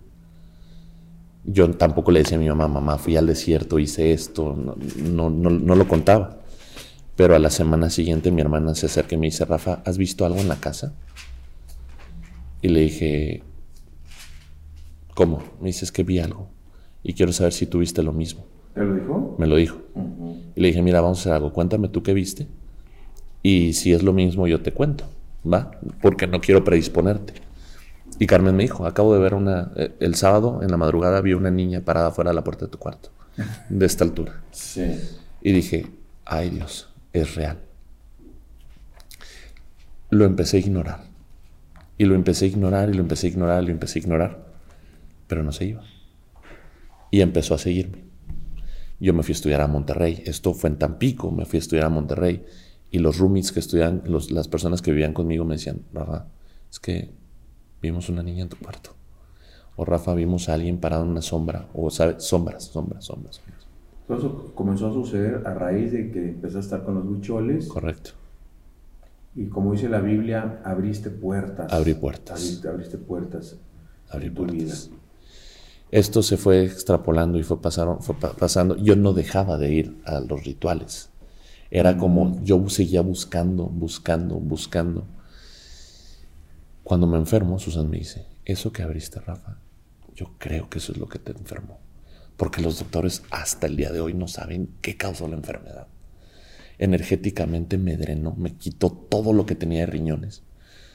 Speaker 2: Yo tampoco le decía a mi mamá, mamá, fui al desierto, hice esto, no, no, no, lo contaba. Pero a la semana siguiente mi hermana se acerca y me dice, Rafa, ¿has visto algo en la casa? Y le dije, ¿cómo? Me dice, es que vi algo y quiero saber si tú viste lo mismo.
Speaker 1: ¿Te lo dijo?
Speaker 2: Me lo dijo. Y le dije, mira, vamos a hacer algo, cuéntame tú qué viste y si es lo mismo yo te cuento, ¿va? Porque no quiero predisponerte. Y Carmen me dijo, acabo de ver una, eh, el sábado en la madrugada vi una niña parada fuera de la puerta de tu cuarto, de esta altura.
Speaker 1: Sí.
Speaker 2: Y dije, ay Dios, es real. Lo empecé a ignorar. Y lo empecé a ignorar y lo empecé a ignorar y lo empecé a ignorar. Pero no se iba. Y empezó a seguirme. Yo me fui a estudiar a Monterrey. Esto fue en Tampico. Me fui a estudiar a Monterrey. Y los roomies que estudian, las personas que vivían conmigo me decían, Rafa, es que vimos una niña en tu cuarto. O Rafa, vimos a alguien parado en una sombra. O, ¿sabes? Sombras, sombras, sombras.
Speaker 1: Todo eso comenzó a suceder a raíz de que empezó a estar con los bucholes.
Speaker 2: Correcto.
Speaker 1: Y como dice la Biblia, abriste puertas.
Speaker 2: Abrí puertas.
Speaker 1: Abriste, abriste puertas.
Speaker 2: Abrí
Speaker 1: tu vida.
Speaker 2: puertas. Esto se fue extrapolando y fue, pasaron, fue pa- pasando. Yo no dejaba de ir a los rituales. Era como yo seguía buscando, buscando, buscando. Cuando me enfermo, Susan me dice, eso que abriste, Rafa, yo creo que eso es lo que te enfermó. Porque los doctores hasta el día de hoy no saben qué causó la enfermedad. Energéticamente me drenó, me quitó todo lo que tenía de riñones.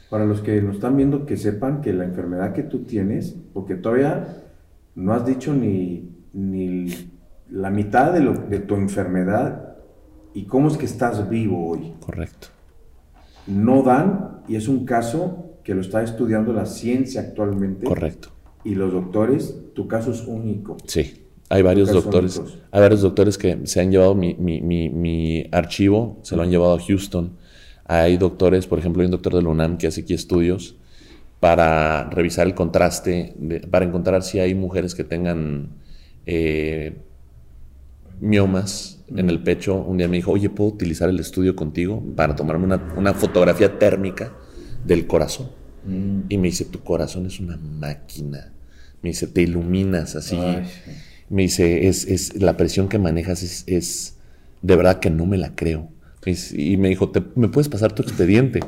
Speaker 1: Para los que nos están viendo, que sepan que la enfermedad que tú tienes, porque todavía no has dicho ni, ni la mitad de, lo, de tu enfermedad y cómo es que estás vivo hoy.
Speaker 2: Correcto.
Speaker 1: No dan, y es un caso que lo está estudiando la ciencia actualmente.
Speaker 2: Correcto.
Speaker 1: Y los doctores, tu caso es único.
Speaker 2: Sí, hay varios doctores,
Speaker 1: únicos.
Speaker 2: hay varios doctores que se han llevado mi, mi- mi- mi archivo, se lo han llevado a Houston. Hay doctores, por ejemplo, hay un doctor de la UNAM que hace aquí estudios para revisar el contraste, de- para encontrar si hay mujeres que tengan eh, miomas en el pecho. Un día me dijo, oye, ¿puedo utilizar el estudio contigo para tomarme una, una fotografía térmica del corazón? Y me dice, tu corazón es una máquina. Me dice, te iluminas así.
Speaker 1: Ay, sí.
Speaker 2: Me dice, es, es, la presión que manejas es, es de verdad que no me la creo. Me dice- Y me dijo, "¿Te- ¿me puedes pasar tu expediente?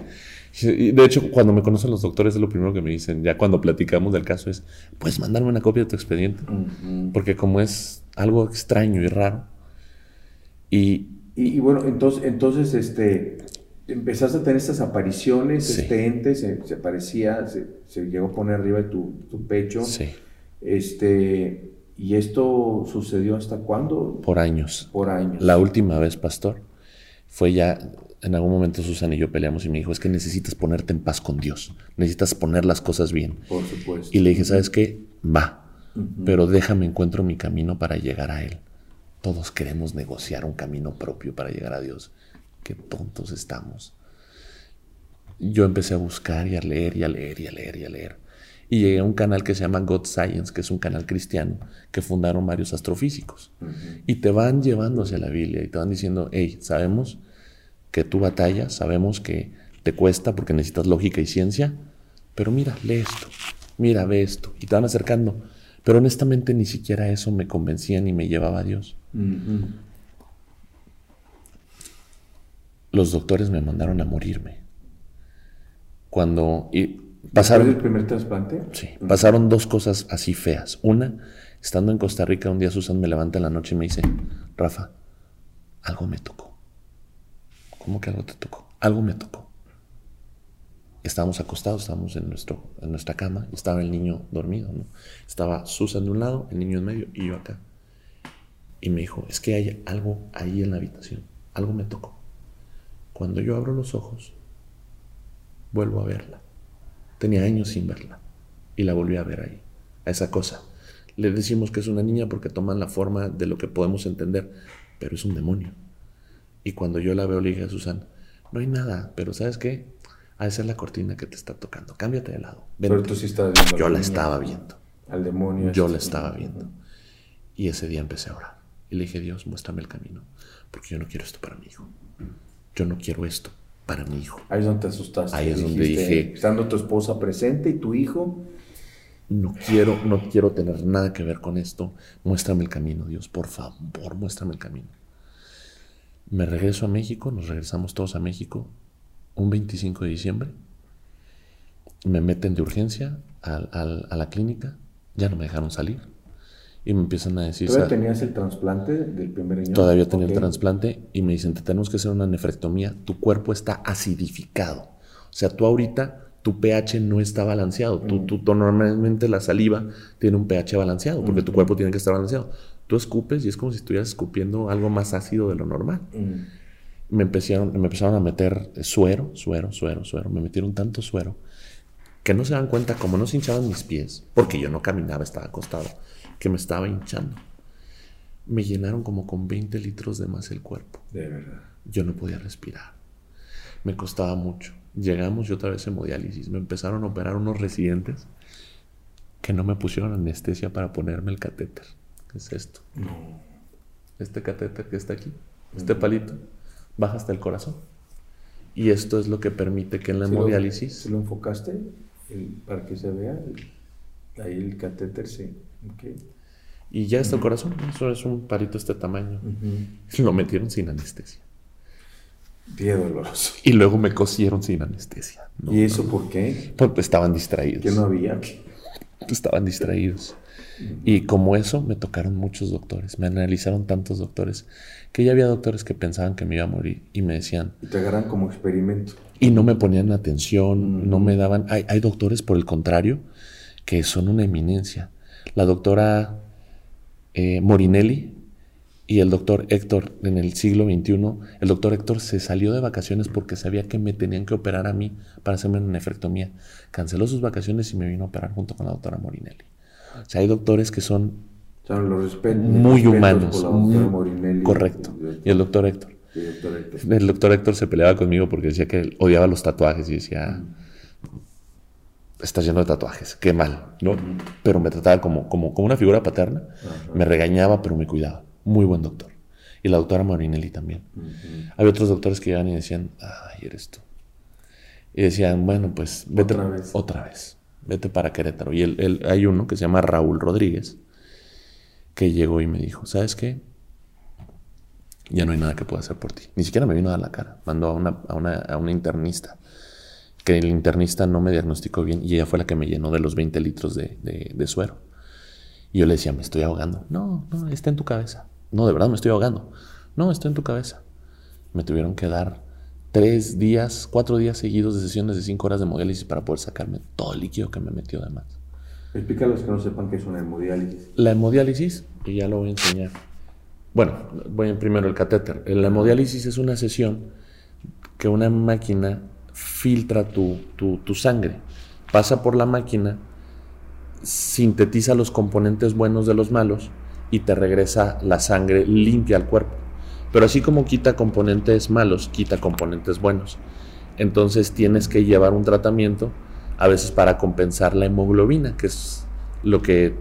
Speaker 2: Y de hecho, cuando me conocen los doctores, es lo primero que me dicen, ya cuando platicamos del caso, es, ¿puedes mandarme una copia de tu expediente?
Speaker 1: Ujú.
Speaker 2: Porque como es algo extraño y raro, y
Speaker 1: Y, y bueno, entonces, entonces este, empezaste a tener estas apariciones,
Speaker 2: Sí.
Speaker 1: este ente se, se aparecía, se, se llegó a poner arriba de tu, tu pecho.
Speaker 2: sí,
Speaker 1: Este, ¿Y esto sucedió hasta cuándo?
Speaker 2: por años.
Speaker 1: Por años.
Speaker 2: La última vez, pastor, fue ya, en algún momento Susan y yo peleamos y me dijo, es que necesitas ponerte en paz con Dios, necesitas poner las cosas bien.
Speaker 1: Por supuesto.
Speaker 2: Y le dije, ¿sabes qué? Va, pero déjame encuentro mi camino para llegar a Él. Todos queremos negociar un camino propio para llegar a Dios. Qué tontos estamos. Yo empecé a buscar y a leer y a leer y a leer y a leer. Y llegué a un canal que se llama God Science, que es un canal cristiano que fundaron varios astrofísicos. Y te van llevando hacia la Biblia y te van diciendo, hey, sabemos que tú batallas, sabemos que te cuesta porque necesitas lógica y ciencia, pero mira, lee esto, mira, ve esto, y te van acercando. Pero honestamente ni siquiera eso me convencía ni me llevaba a Dios.
Speaker 1: Ujú.
Speaker 2: Los doctores me mandaron a morirme. Cuando y
Speaker 1: ¿Después
Speaker 2: pasaron,
Speaker 1: del primer trasplante?
Speaker 2: Sí, pasaron dos cosas así feas. Una, estando en Costa Rica, un día Susan me levanta en la noche y me dice, Rafa, algo me tocó. ¿Cómo que algo te tocó? Algo me tocó. Estábamos acostados, estábamos en, nuestro, en nuestra cama y estaba el niño dormido. ¿no? Estaba Susan de un lado, el niño en medio y yo acá. Y me dijo, es que hay algo ahí en la habitación. Algo me tocó. Cuando yo abro los ojos, vuelvo a verla. Tenía años sin verla y la volví a ver ahí, a esa cosa. Le decimos que es una niña porque toman la forma de lo que podemos entender, pero es un demonio. Y cuando yo la veo, le dije a Susana, no hay nada, pero ¿sabes qué? A esa es la cortina que te está tocando. Cámbiate de lado.
Speaker 1: Pero
Speaker 2: Vente".
Speaker 1: tú sí estabas viendo
Speaker 2: Yo
Speaker 1: la niña,
Speaker 2: estaba viendo.
Speaker 1: Al demonio.
Speaker 2: Yo
Speaker 1: este.
Speaker 2: la estaba viendo. Y ese día empecé a orar. Y le dije, Dios, muéstrame el camino. Porque yo no quiero esto para mi hijo. Yo no quiero esto para mi hijo.
Speaker 1: Ahí es donde te asustaste.
Speaker 2: Ahí es donde
Speaker 1: Dijiste,
Speaker 2: dije-
Speaker 1: Estando tu esposa presente y tu hijo.
Speaker 2: No quiero, no quiero tener nada que ver con esto. Muéstrame el camino, Dios. Por favor, muéstrame el camino. Me regreso a México, nos regresamos todos a México un 25 de diciembre. Me meten de urgencia a la clínica. Ya no me dejaron salir. Y me empiezan a decir...
Speaker 1: ¿Todavía
Speaker 2: "Sa-
Speaker 1: tenías el trasplante del primer riñón?
Speaker 2: Todavía tenía el trasplante y me dicen, te tenemos que hacer una nefrectomía, tu cuerpo está acidificado. O sea, tú ahorita, tu pH no está balanceado. Tú, tú- tú normalmente la saliva tiene un pH balanceado, porque tu cuerpo tiene que estar balanceado. Tú escupes y es como si estuvieras escupiendo algo más ácido de lo normal.
Speaker 1: Mm.
Speaker 2: Me empezaron, me empezaron a meter suero, suero, suero, suero. Me metieron tanto suero que no se dan cuenta, como no se hinchaban mis pies, porque yo no caminaba, estaba acostado, que me estaba hinchando. Me llenaron como con 20 litros de más el cuerpo.
Speaker 1: De verdad.
Speaker 2: Yo no podía respirar. Me costaba mucho. Llegamos y otra vez hemodiálisis. Me empezaron a operar unos residentes que no me pusieron anestesia para ponerme el catéter. ¿Qué es esto? Este catéter que está aquí, este palito, baja hasta el corazón. Y esto es lo que permite que en la
Speaker 1: ¿Sí lo-
Speaker 2: hemodiálisis...
Speaker 1: ¿Sí lo enfocaste? El- para que se vea. el- ahí el catéter, sí.
Speaker 2: Y ya está el corazón. Eso es un palito de este tamaño. Lo metieron sin anestesia.
Speaker 1: Qué doloroso.
Speaker 2: Y luego me cosieron sin anestesia. No,
Speaker 1: ¿Y eso por qué?
Speaker 2: Porque estaban distraídos.
Speaker 1: Que no había.
Speaker 2: estaban distraídos. Y como eso, me tocaron muchos doctores, me analizaron tantos doctores, que ya había doctores que pensaban que me iba a morir y me decían,
Speaker 1: Y te agarran como experimento.
Speaker 2: y no me ponían atención, no me daban, hay, hay doctores por el contrario, que son una eminencia. La doctora eh, Morinelli y el doctor Héctor en el siglo XXI, el doctor Héctor se salió de vacaciones porque sabía que me tenían que operar a mí para hacerme una nefrectomía. Canceló sus vacaciones y me vino a operar junto con la doctora Morinelli. O sea, hay doctores que son
Speaker 1: O sea, los respeto.
Speaker 2: muy humanos. muy- correcto.
Speaker 1: Y
Speaker 2: el doctor Héctor.
Speaker 1: el doctor Héctor.
Speaker 2: El doctor Héctor se peleaba conmigo porque decía que odiaba los tatuajes y decía, estás lleno de tatuajes, qué mal, ¿no? Pero me trataba como, como, como una figura paterna, me regañaba, pero me cuidaba. Muy buen doctor. Y la doctora Marinelli también. Había otros doctores que iban y decían, ay, eres tú. Y decían, bueno, pues vete
Speaker 1: Otra vez.
Speaker 2: otra vez, vete para Querétaro. Y él, él- hay uno que se llama Raúl Rodríguez, que llegó y me dijo, ¿sabes qué? ya no hay nada que pueda hacer por ti. Ni siquiera me vino a dar la cara. Mandó a una, a una, a una internista. Que el internista no me diagnosticó bien y ella fue la que me llenó de los 20 litros de, de- de suero. Y yo le decía, me estoy ahogando. No, no, está en tu cabeza. No, de verdad me estoy ahogando. No, está en tu cabeza. Me tuvieron que dar tres días, cuatro días seguidos de sesiones de cinco horas de hemodiálisis para poder sacarme todo el líquido que me metió de más.
Speaker 1: Explica a los que no sepan qué es una hemodiálisis.
Speaker 2: La hemodiálisis, y ya lo voy a enseñar. Bueno, voy primero el catéter. La hemodiálisis es una sesión que una máquina filtra tu, tu- sangre, pasa por la máquina, sintetiza los componentes buenos de los malos y te regresa la sangre limpia al cuerpo. Pero así como quita componentes malos, quita componentes buenos. Entonces tienes que llevar un tratamiento a veces para compensar la hemoglobina, que es lo que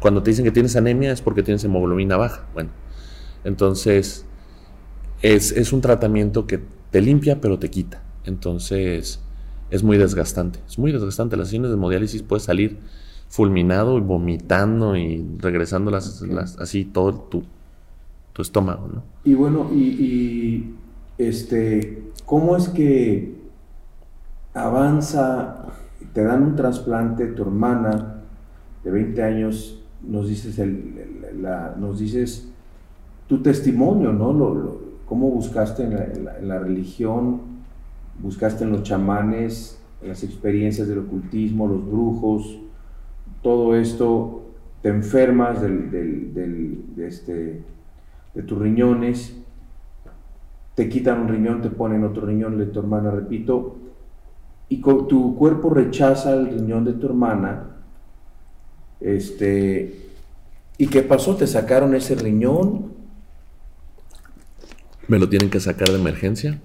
Speaker 2: cuando te dicen que tienes anemia es porque tienes hemoglobina baja. Bueno, entonces es, es un tratamiento que te limpia pero te quita. Entonces es muy desgastante. Es muy desgastante. Las sesiones de hemodiálisis puedes salir fulminado y vomitando y regresando las, las- así todo tu, tu estómago, ¿no?
Speaker 1: Y bueno, y, y, este, ¿cómo es que avanza, te dan un trasplante, tu hermana de 20 años, nos dices, el, el- la- nos dices tu testimonio, ¿no? Lo, lo- cómo buscaste en la, en la- en la religión, buscaste en los chamanes, las experiencias del ocultismo, los brujos, todo esto, te enfermas del, del- del- de, este, de tus riñones, te quitan un riñón, te ponen otro riñón de tu hermana, repito, y tu cuerpo rechaza el riñón de tu hermana, este, ¿y qué pasó? ¿Te sacaron ese riñón?
Speaker 2: Me lo tienen que sacar de emergencia.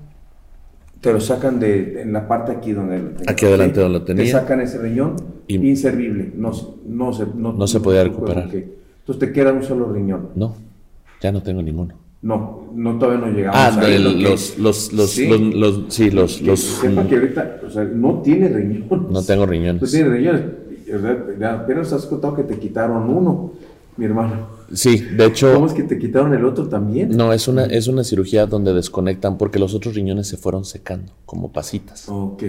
Speaker 1: Te lo sacan de en la parte aquí donde lo tenía.
Speaker 2: Aquí adelante donde lo
Speaker 1: Te
Speaker 2: tenía.
Speaker 1: sacan ese riñón
Speaker 2: Y-
Speaker 1: inservible. No, se- no, se, no,
Speaker 2: No se podía
Speaker 1: no-
Speaker 2: recuperar.
Speaker 1: ok. Entonces te queda un solo riñón.
Speaker 2: No, ya no tengo ninguno.
Speaker 1: No, no todavía no llegamos
Speaker 2: Ah,
Speaker 1: a
Speaker 2: el-
Speaker 1: lo que-
Speaker 2: los, los, los,
Speaker 1: Sí.
Speaker 2: los, los- sí, los,
Speaker 1: que
Speaker 2: los,
Speaker 1: sepa que ahorita, o sea, no tiene riñón.
Speaker 2: no tengo
Speaker 1: No
Speaker 2: riñones.
Speaker 1: tiene riñones. Apenas has contado que te quitaron uno, mi hermano.
Speaker 2: Sí, de
Speaker 1: ¿Cómo
Speaker 2: hecho,
Speaker 1: es que te quitaron el otro también?
Speaker 2: no, es una, es una cirugía donde desconectan porque los otros riñones se fueron secando, como pasitas.
Speaker 1: Ok.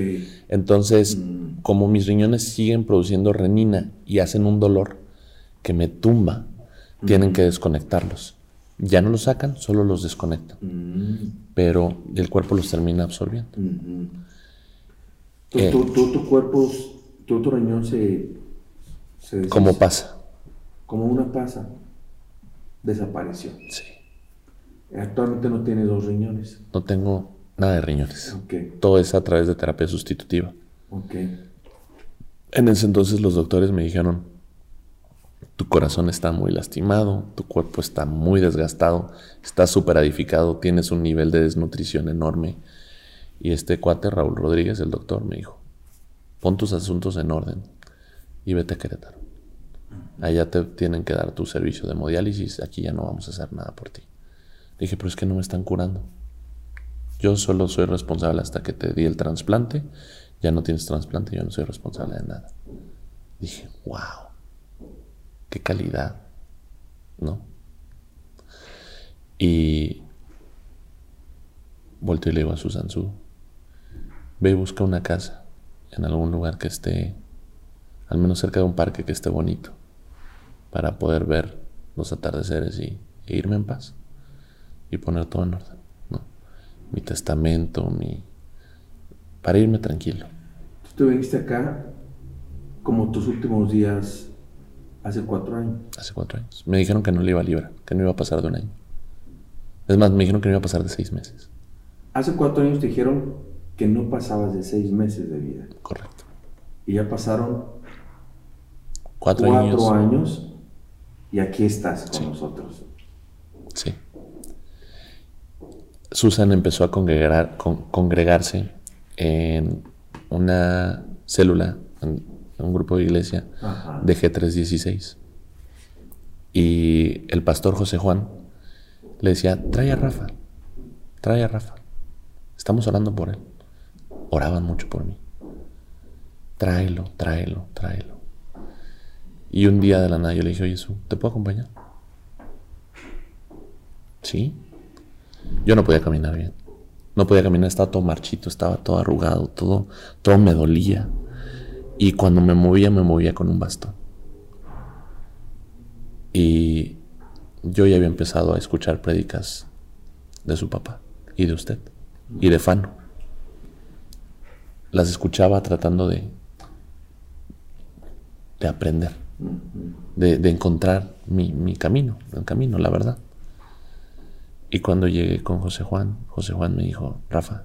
Speaker 2: Entonces, como mis riñones siguen produciendo renina y hacen un dolor que me tumba, tienen que desconectarlos. Ya no los sacan, solo los desconectan.
Speaker 1: Mm,
Speaker 2: Pero el cuerpo los termina absorbiendo.
Speaker 1: mm. Tu,
Speaker 2: Eh.
Speaker 1: tu, tu, tu cuerpo, tu otro riñón se, se.
Speaker 2: ¿Cómo pasa?
Speaker 1: Como una pasa. Desapareció.
Speaker 2: Sí.
Speaker 1: Actualmente no tiene dos riñones.
Speaker 2: No tengo nada de riñones.
Speaker 1: Ok,
Speaker 2: Todo es a través de terapia sustitutiva.
Speaker 1: ok.
Speaker 2: En ese entonces los doctores me dijeron, tu corazón está muy lastimado, tu cuerpo está muy desgastado, está súper adificado, tienes un nivel de desnutrición enorme. Y este cuate, Raúl Rodríguez, el doctor, me dijo, pon tus asuntos en orden y vete a Querétaro. Allá te tienen que dar tu servicio de hemodiálisis, aquí ya no vamos a hacer nada por ti. Dije, pero es que no me están curando. Yo solo soy responsable hasta que te di el trasplante. Ya no tienes trasplante, yo no soy responsable de nada. Dije, wow, qué calidad, ¿no? Y volteo y le digo a Susan Su, ve y busca una casa en algún lugar que esté, al menos cerca de un parque que esté bonito, para poder ver los atardeceres y, e irme en paz y poner todo en orden, ¿no? Mi testamento, mi... para irme tranquilo.
Speaker 1: Tú viniste acá como tus últimos días hace cuatro años.
Speaker 2: Hace cuatro años. Me dijeron que no le iba a librar, que no iba a pasar de un año. Es más, me dijeron que no iba a pasar de seis meses.
Speaker 1: Hace cuatro años te dijeron que no pasabas de seis meses de vida.
Speaker 2: Correcto.
Speaker 1: Y ya pasaron
Speaker 2: Cuatro,
Speaker 1: cuatro
Speaker 2: años.
Speaker 1: años y aquí estás con nosotros.
Speaker 2: Sí. Susan empezó a congregar, con- congregarse en una célula, en un grupo de iglesia
Speaker 1: Ajá.
Speaker 2: de G316. Y el pastor José Juan le decía, trae a Rafa, trae a Rafa. Estamos orando por él. Oraban mucho por mí. Tráelo, tráelo, tráelo. Y un día de la nada yo le dije, oye, Su, ¿te puedo acompañar? Sí. Yo no podía caminar bien. No podía caminar, estaba todo marchito, estaba todo arrugado, todo, todo me dolía. Y cuando me movía, me movía con un bastón. Y yo ya había empezado a escuchar prédicas de su papá y de usted y de Fano. Las escuchaba tratando de, de aprender, de, encontrar mi, mi camino, el camino, la verdad. Y cuando llegué con José Juan, José Juan me dijo, Rafa,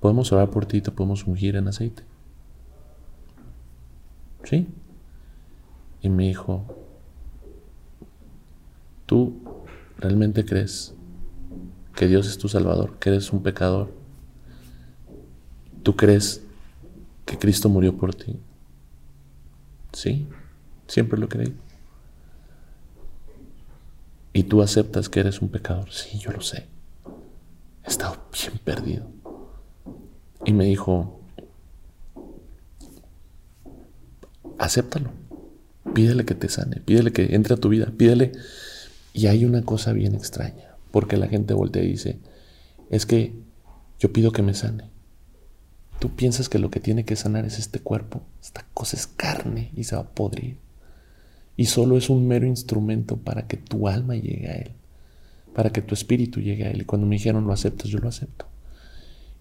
Speaker 2: podemos orar por ti, te podemos ungir en aceite. ¿Sí? Y me dijo, ¿tú realmente crees que Dios es tu Salvador, que eres un pecador? ¿Tú crees que Cristo murió por ti? Sí, siempre lo creí. ¿Y tú aceptas que eres un pecador? Sí, yo lo sé. He estado bien perdido. Y me dijo, acéptalo. Pídele que te sane, pídele que entre a tu vida, pídele. Y hay una cosa bien extraña, porque la gente voltea y dice, es que yo pido que me sane. Tú piensas que lo que tiene que sanar es este cuerpo, esta cosa es carne y se va a podrir. Y solo es un mero instrumento para que tu alma llegue a Él, para que tu espíritu llegue a Él. Y cuando me dijeron lo aceptas, yo lo acepto.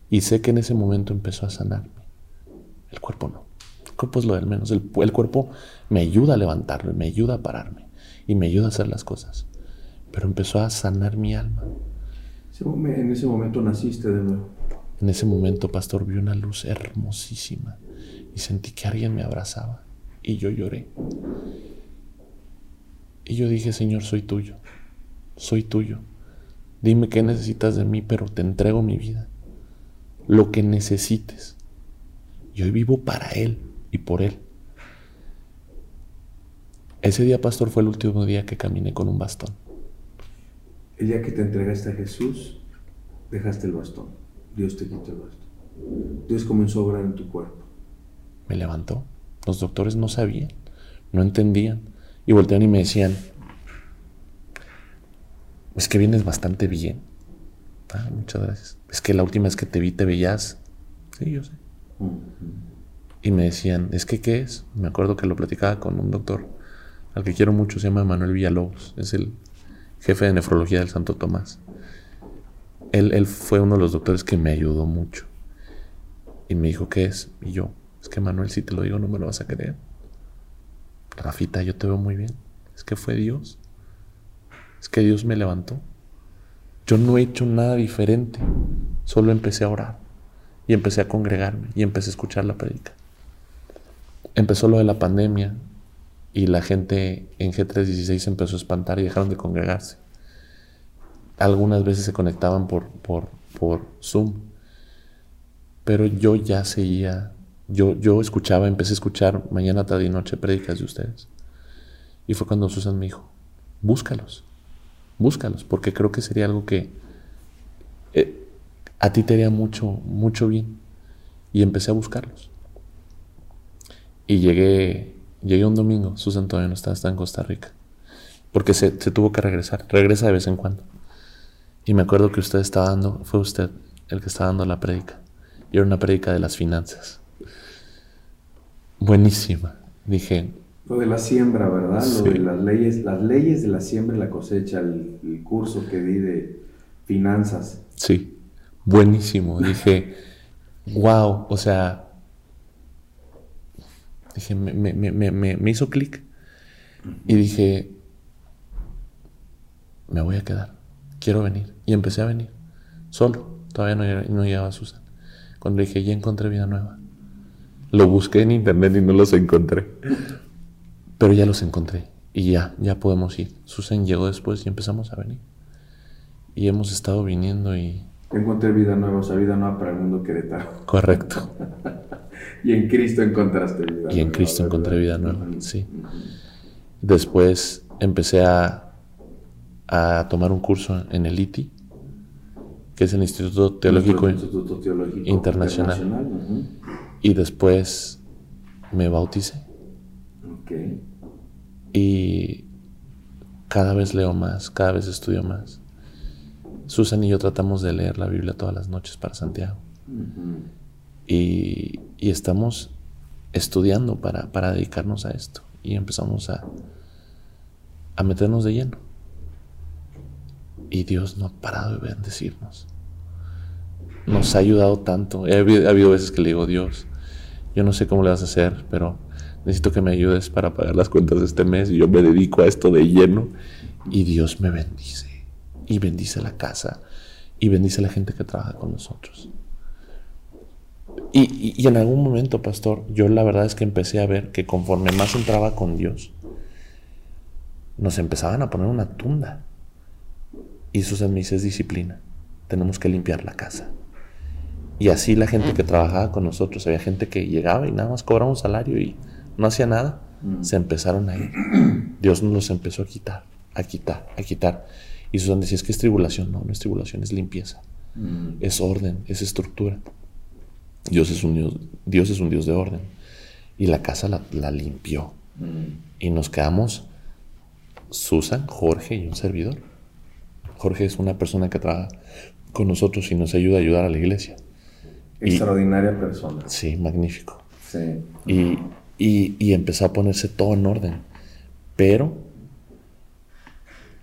Speaker 2: Y sé que en ese momento empezó a sanarme. El cuerpo no. El cuerpo es lo del menos. El, el cuerpo me ayuda a levantarme, me ayuda a pararme y me ayuda a hacer las cosas. Pero empezó a sanar mi alma.
Speaker 1: En ese momento naciste de nuevo.
Speaker 2: En ese momento, pastor, vi una luz hermosísima y sentí que alguien me abrazaba y yo lloré. Y yo dije, Señor, soy tuyo, soy tuyo. Dime qué necesitas de mí, pero te entrego mi vida. Lo que necesites. Yo vivo para Él y por Él. Ese día, pastor, fue el último día que caminé con un bastón.
Speaker 1: El día que te entregaste a Jesús, dejaste el bastón. Dios te quitó el bastón. Dios comenzó a obrar en tu cuerpo.
Speaker 2: Me levantó. Los doctores no sabían, no entendían. Y voltearon y me decían, es que vienes bastante bien. Ah, muchas gracias. Es que la última vez que te vi te veías. Sí, yo sé. Y me decían, ¿es que qué es? Me acuerdo que lo platicaba con un doctor al que quiero mucho, se llama Manuel Villalobos. Es el jefe de nefrología del Santo Tomás. Él, él fue uno de los doctores que me ayudó mucho. Y me dijo, ¿qué es? Y yo, es que Manuel, si te lo digo, no me lo vas a creer. Rafita, yo te veo muy bien. Es que fue Dios. Es que Dios me levantó. Yo no he hecho nada diferente. Solo empecé a orar. Y empecé a congregarme. Y empecé a escuchar la predica. Empezó lo de la pandemia. Y la gente en G316 empezó a espantar y dejaron de congregarse. Algunas veces se conectaban por, por, por Zoom. Pero yo ya seguía yo, yo escuchaba, empecé a escuchar mañana, tarde y noche prédicas de ustedes. Y fue cuando Susan me dijo, búscalos, búscalos, porque creo que sería algo que eh, a ti te haría mucho, mucho bien. Y empecé a buscarlos. Y llegué, llegué un domingo, Susan todavía no está, está en Costa Rica, porque se, se tuvo que regresar, regresa de vez en cuando. Y me acuerdo que usted estaba dando, fue usted el que estaba dando la prédica. Y era una prédica de las finanzas buenísima. Dije.
Speaker 1: Lo de la siembra, ¿verdad? Lo de las leyes, las leyes de la siembra y la cosecha, el, curso que di de finanzas.
Speaker 2: Sí, buenísimo. [laughs] Dije, wow, o sea, dije, me, me, me, me hizo clic y dije, me voy a quedar, quiero venir. Y empecé a venir, solo, todavía no, no llegaba Susan. Cuando dije, ya encontré vida nueva. Lo busqué en internet y no los encontré. Pero ya los encontré. Y ya, ya podemos ir. Susan llegó después y empezamos a venir. Y hemos estado viniendo y...
Speaker 1: Encontré vida nueva, o sea, vida nueva para el mundo querétaro.
Speaker 2: Correcto. [laughs]
Speaker 1: y en Cristo encontraste vida
Speaker 2: nueva. Y en Cristo encontré vida nueva, sí. Después empecé a, a tomar un curso en el ITI, que es el Instituto Teológico, Internacional. Y después me bauticé. Y cada vez leo más, cada vez estudio más. Susan y yo tratamos de leer la Biblia todas las noches para Santiago. y, estamos estudiando para, para, dedicarnos a esto. Y empezamos a, a meternos de lleno. Y Dios no ha parado de bendecirnos. Nos ha ayudado tanto. Ha habido, ha habido veces que le digo, Dios, yo no sé cómo le vas a hacer, pero necesito que me ayudes para pagar las cuentas de este mes y yo me dedico a esto de lleno y Dios me bendice y bendice la casa y bendice la gente que trabaja con nosotros. Y, y, en algún momento, pastor, yo la verdad es que empecé a ver que conforme más entraba con Dios, nos empezaban a poner una tunda. Y eso me dice es disciplina. Tenemos que limpiar la casa. Y así la gente que trabajaba con nosotros, había gente que llegaba y nada más cobraba un salario y no hacía nada, mm. se empezaron a ir. [clears throat] Dios nos los empezó a quitar, a quitar, a quitar. Y Susan decía, es que es tribulación. No, no es tribulación, es limpieza. Mm. Es orden, es estructura. Dios es un Dios, Dios es un Dios de orden. Y la casa la, limpió. Mm. Y nos quedamos Susan, Jorge y un servidor. Jorge es una persona que trabaja con nosotros y nos ayuda a ayudar a la iglesia.
Speaker 1: Extraordinaria persona.
Speaker 2: Sí, magnífico. Sí. Y, y, empezó a ponerse todo en orden. Pero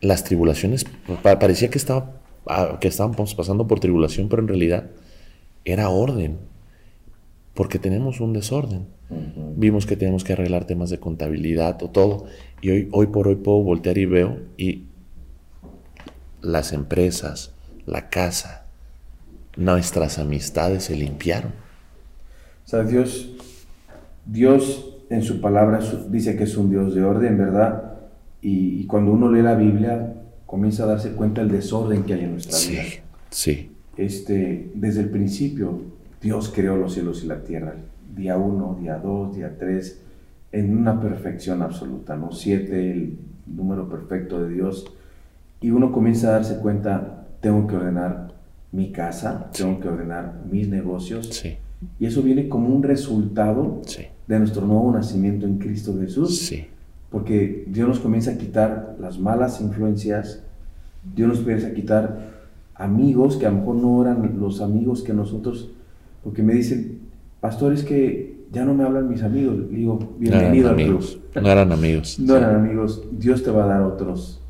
Speaker 2: las tribulaciones, parecía que, estaba, ah, que estábamos pasando por tribulación, pero en realidad era orden, porque tenemos un desorden. Vimos que tenemos que arreglar temas de contabilidad o todo, y hoy, hoy por hoy puedo voltear y veo, y las empresas, la casa, nuestras amistades se limpiaron.
Speaker 1: O sea, Dios, Dios en su palabra dice que es un Dios de orden, ¿verdad? Y, cuando uno lee la Biblia, comienza a darse cuenta del desorden que hay en nuestra
Speaker 2: Sí,
Speaker 1: vida.
Speaker 2: sí,
Speaker 1: Este, desde el principio, Dios creó los cielos y la tierra. Día 1, día 2, día 3, en una perfección absoluta, ¿no? 7, el número perfecto de Dios. Y uno comienza a darse cuenta, tengo que ordenar mi casa, tengo que ordenar mis negocios.
Speaker 2: sí,
Speaker 1: Y eso viene como un resultado
Speaker 2: sí,
Speaker 1: de nuestro nuevo nacimiento en Cristo Jesús. Porque Dios nos comienza a quitar las malas influencias, Dios nos comienza a quitar amigos que a lo mejor no eran los amigos que nosotros, porque me dicen, pastor, es que ya no me hablan mis amigos. Le digo,
Speaker 2: no
Speaker 1: bienvenido
Speaker 2: eran
Speaker 1: al
Speaker 2: amigos,
Speaker 1: club.
Speaker 2: no eran amigos.
Speaker 1: No eran amigos, Dios te va a dar otros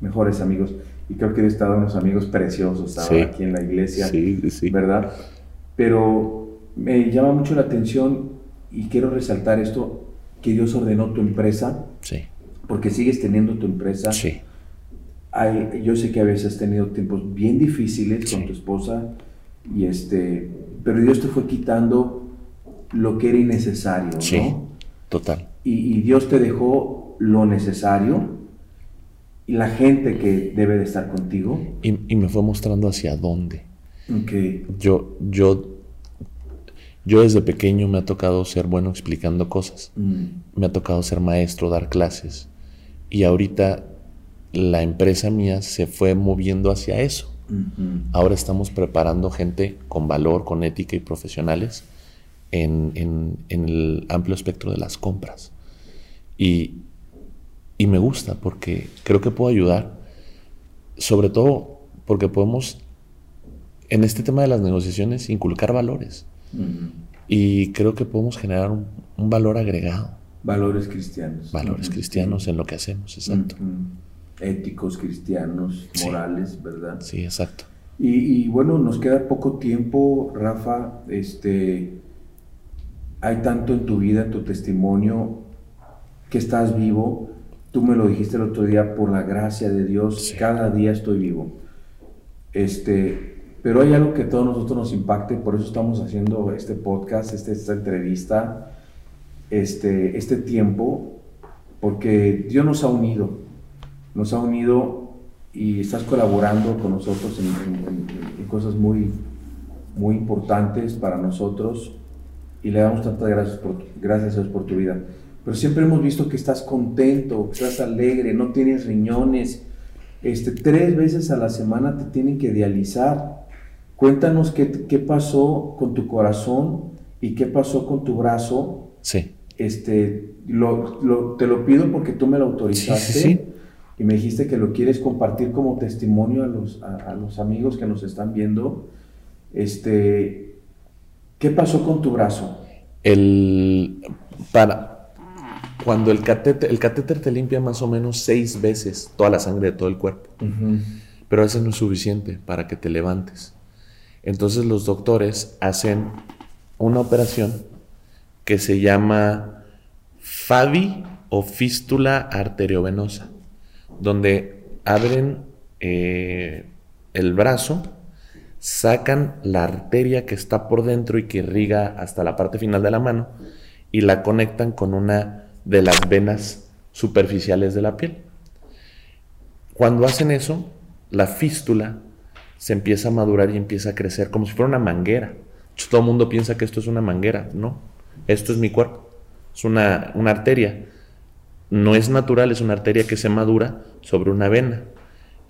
Speaker 1: mejores amigos. Y creo que ha dado unos amigos preciosos ahora
Speaker 2: Sí.
Speaker 1: aquí en la iglesia.
Speaker 2: sí, sí.
Speaker 1: ¿verdad? Pero me llama mucho la atención y quiero resaltar esto, que Dios ordenó tu empresa,
Speaker 2: Sí,
Speaker 1: porque sigues teniendo tu empresa.
Speaker 2: sí,
Speaker 1: Hay- yo sé que a veces has tenido tiempos bien difíciles con tu esposa, y este, pero Dios te fue quitando lo que era innecesario,
Speaker 2: sí,
Speaker 1: ¿no?
Speaker 2: total.
Speaker 1: Y, y Dios te dejó lo necesario y la gente que debe de estar contigo.
Speaker 2: Y, y me fue mostrando hacia dónde.
Speaker 1: Que
Speaker 2: Yo, yo, yo desde pequeño me ha tocado ser bueno explicando cosas.
Speaker 1: mm,
Speaker 2: Me ha tocado ser maestro, dar clases. Y ahorita la empresa mía se fue moviendo hacia eso. Ahora estamos preparando gente con valor, con ética y profesionales en, en- en el amplio espectro de las compras. Y, y me gusta porque creo que puedo ayudar, sobre todo porque podemos, en este tema de las negociaciones, inculcar valores. Y creo que podemos generar un, un valor agregado,
Speaker 1: Valores cristianos.
Speaker 2: valores cristianos en lo que hacemos, exacto.
Speaker 1: Éticos, cristianos,
Speaker 2: Sí.
Speaker 1: morales, ¿verdad?
Speaker 2: Sí, exacto.
Speaker 1: Y, y bueno, nos queda poco tiempo, Rafa. Este, hay tanto en tu vida, en tu testimonio, que estás vivo. Tú me lo dijiste el otro día, por la gracia de Dios,
Speaker 2: Sí.
Speaker 1: cada día estoy vivo. Este, pero hay algo que a todos nosotros nos impacte, por eso estamos haciendo este podcast, este- esta entrevista, este, este tiempo, porque Dios nos ha unido, nos ha unido y estás colaborando con nosotros en, en- en- cosas muy, muy importantes para nosotros y le damos tantas gracias, por, gracias a Dios por tu vida. Pero siempre hemos visto que estás contento, que estás alegre, no tienes riñones. Este, tres veces a la semana te tienen que dializar. Cuéntanos qué, qué pasó con tu corazón y qué pasó con tu brazo.
Speaker 2: Sí,
Speaker 1: Este, lo- lo- te lo pido porque tú me lo autorizaste
Speaker 2: Sí, sí, sí.
Speaker 1: y me dijiste que lo quieres compartir como testimonio a los, a, a los amigos que nos están viendo. Este, ¿qué pasó con tu brazo?
Speaker 2: El, para, cuando el catéter, el catéter te limpia más o menos seis veces toda la sangre de todo el cuerpo, pero eso no es suficiente para que te levantes. Entonces los doctores hacen una operación que se llama FAVI o fístula arteriovenosa, donde abren eh, el brazo, sacan la arteria que está por dentro y que irriga hasta la parte final de la mano y la conectan con una de las venas superficiales de la piel. Cuando hacen eso, la fístula se empieza a madurar y empieza a crecer como si fuera una manguera. Todo el mundo piensa que esto es una manguera, no. Esto es mi cuerpo. Es una, una arteria. No es natural, es una arteria que se madura sobre una vena.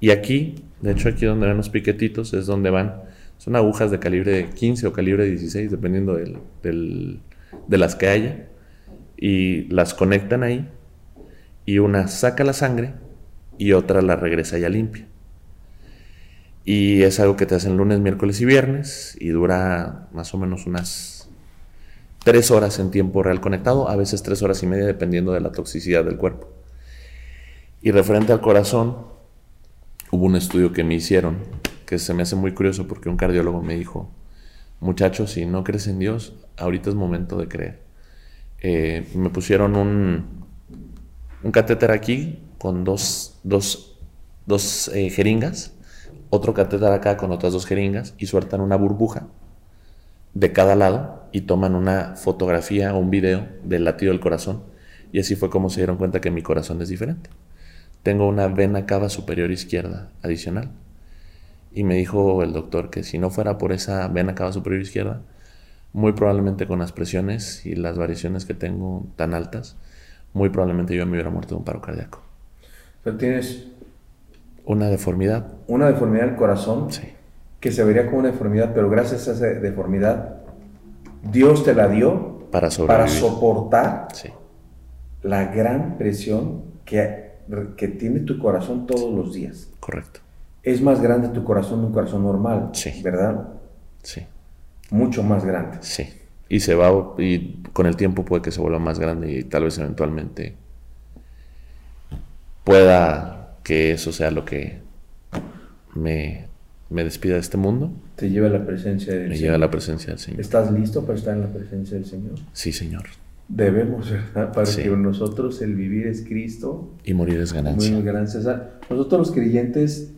Speaker 2: Y aquí, de hecho aquí donde ven los piquetitos, es donde van, son agujas de calibre 15 o calibre 16, dependiendo del- del- de las que haya. Y las conectan ahí. Y una saca la sangre y otra la regresa ya limpia. Y es algo que te hacen lunes, miércoles y viernes y dura más o menos unas tres horas en tiempo real conectado, a veces tres horas y media dependiendo de la toxicidad del cuerpo. Y referente al corazón, hubo un estudio que me hicieron que se me hace muy curioso porque un cardiólogo me dijo, muchachos, si no crees en Dios, ahorita es momento de creer. Eh, me pusieron un, un catéter aquí con dos, dos, dos eh, jeringas, otro catéter acá con otras dos jeringas y sueltan una burbuja de cada lado y toman una fotografía o un video del latido del corazón. Y así fue como se dieron cuenta que mi corazón es diferente. tengo una vena cava superior izquierda adicional. Y me dijo el doctor que si no fuera por esa vena cava superior izquierda, muy probablemente con las presiones y las variaciones que tengo tan altas, muy probablemente yo me hubiera muerto de un paro cardíaco.
Speaker 1: Pero tienes
Speaker 2: una deformidad.
Speaker 1: Una deformidad del corazón.
Speaker 2: Sí.
Speaker 1: Que se vería como una deformidad, pero gracias a esa deformidad, Dios te la dio
Speaker 2: para,
Speaker 1: para soportar
Speaker 2: sí.
Speaker 1: la gran presión que, que tiene tu corazón todos los días.
Speaker 2: Correcto.
Speaker 1: Es más grande tu corazón de un corazón normal,
Speaker 2: Sí.
Speaker 1: ¿verdad?
Speaker 2: Sí.
Speaker 1: Mucho más grande.
Speaker 2: Sí. Y se va, y con el tiempo puede que se vuelva más grande y tal vez eventualmente pueda que eso sea lo que me, me despida de este mundo.
Speaker 1: Te lleva a la presencia del
Speaker 2: Me
Speaker 1: Señor.
Speaker 2: lleva a la presencia del Señor.
Speaker 1: ¿Estás listo para estar en la presencia del Señor?
Speaker 2: Sí, Señor.
Speaker 1: Debemos, ¿verdad? Para
Speaker 2: Sí.
Speaker 1: que nosotros el vivir es Cristo.
Speaker 2: Y morir es
Speaker 1: Muy
Speaker 2: ganancia.
Speaker 1: gracias. a- Nosotros los creyentes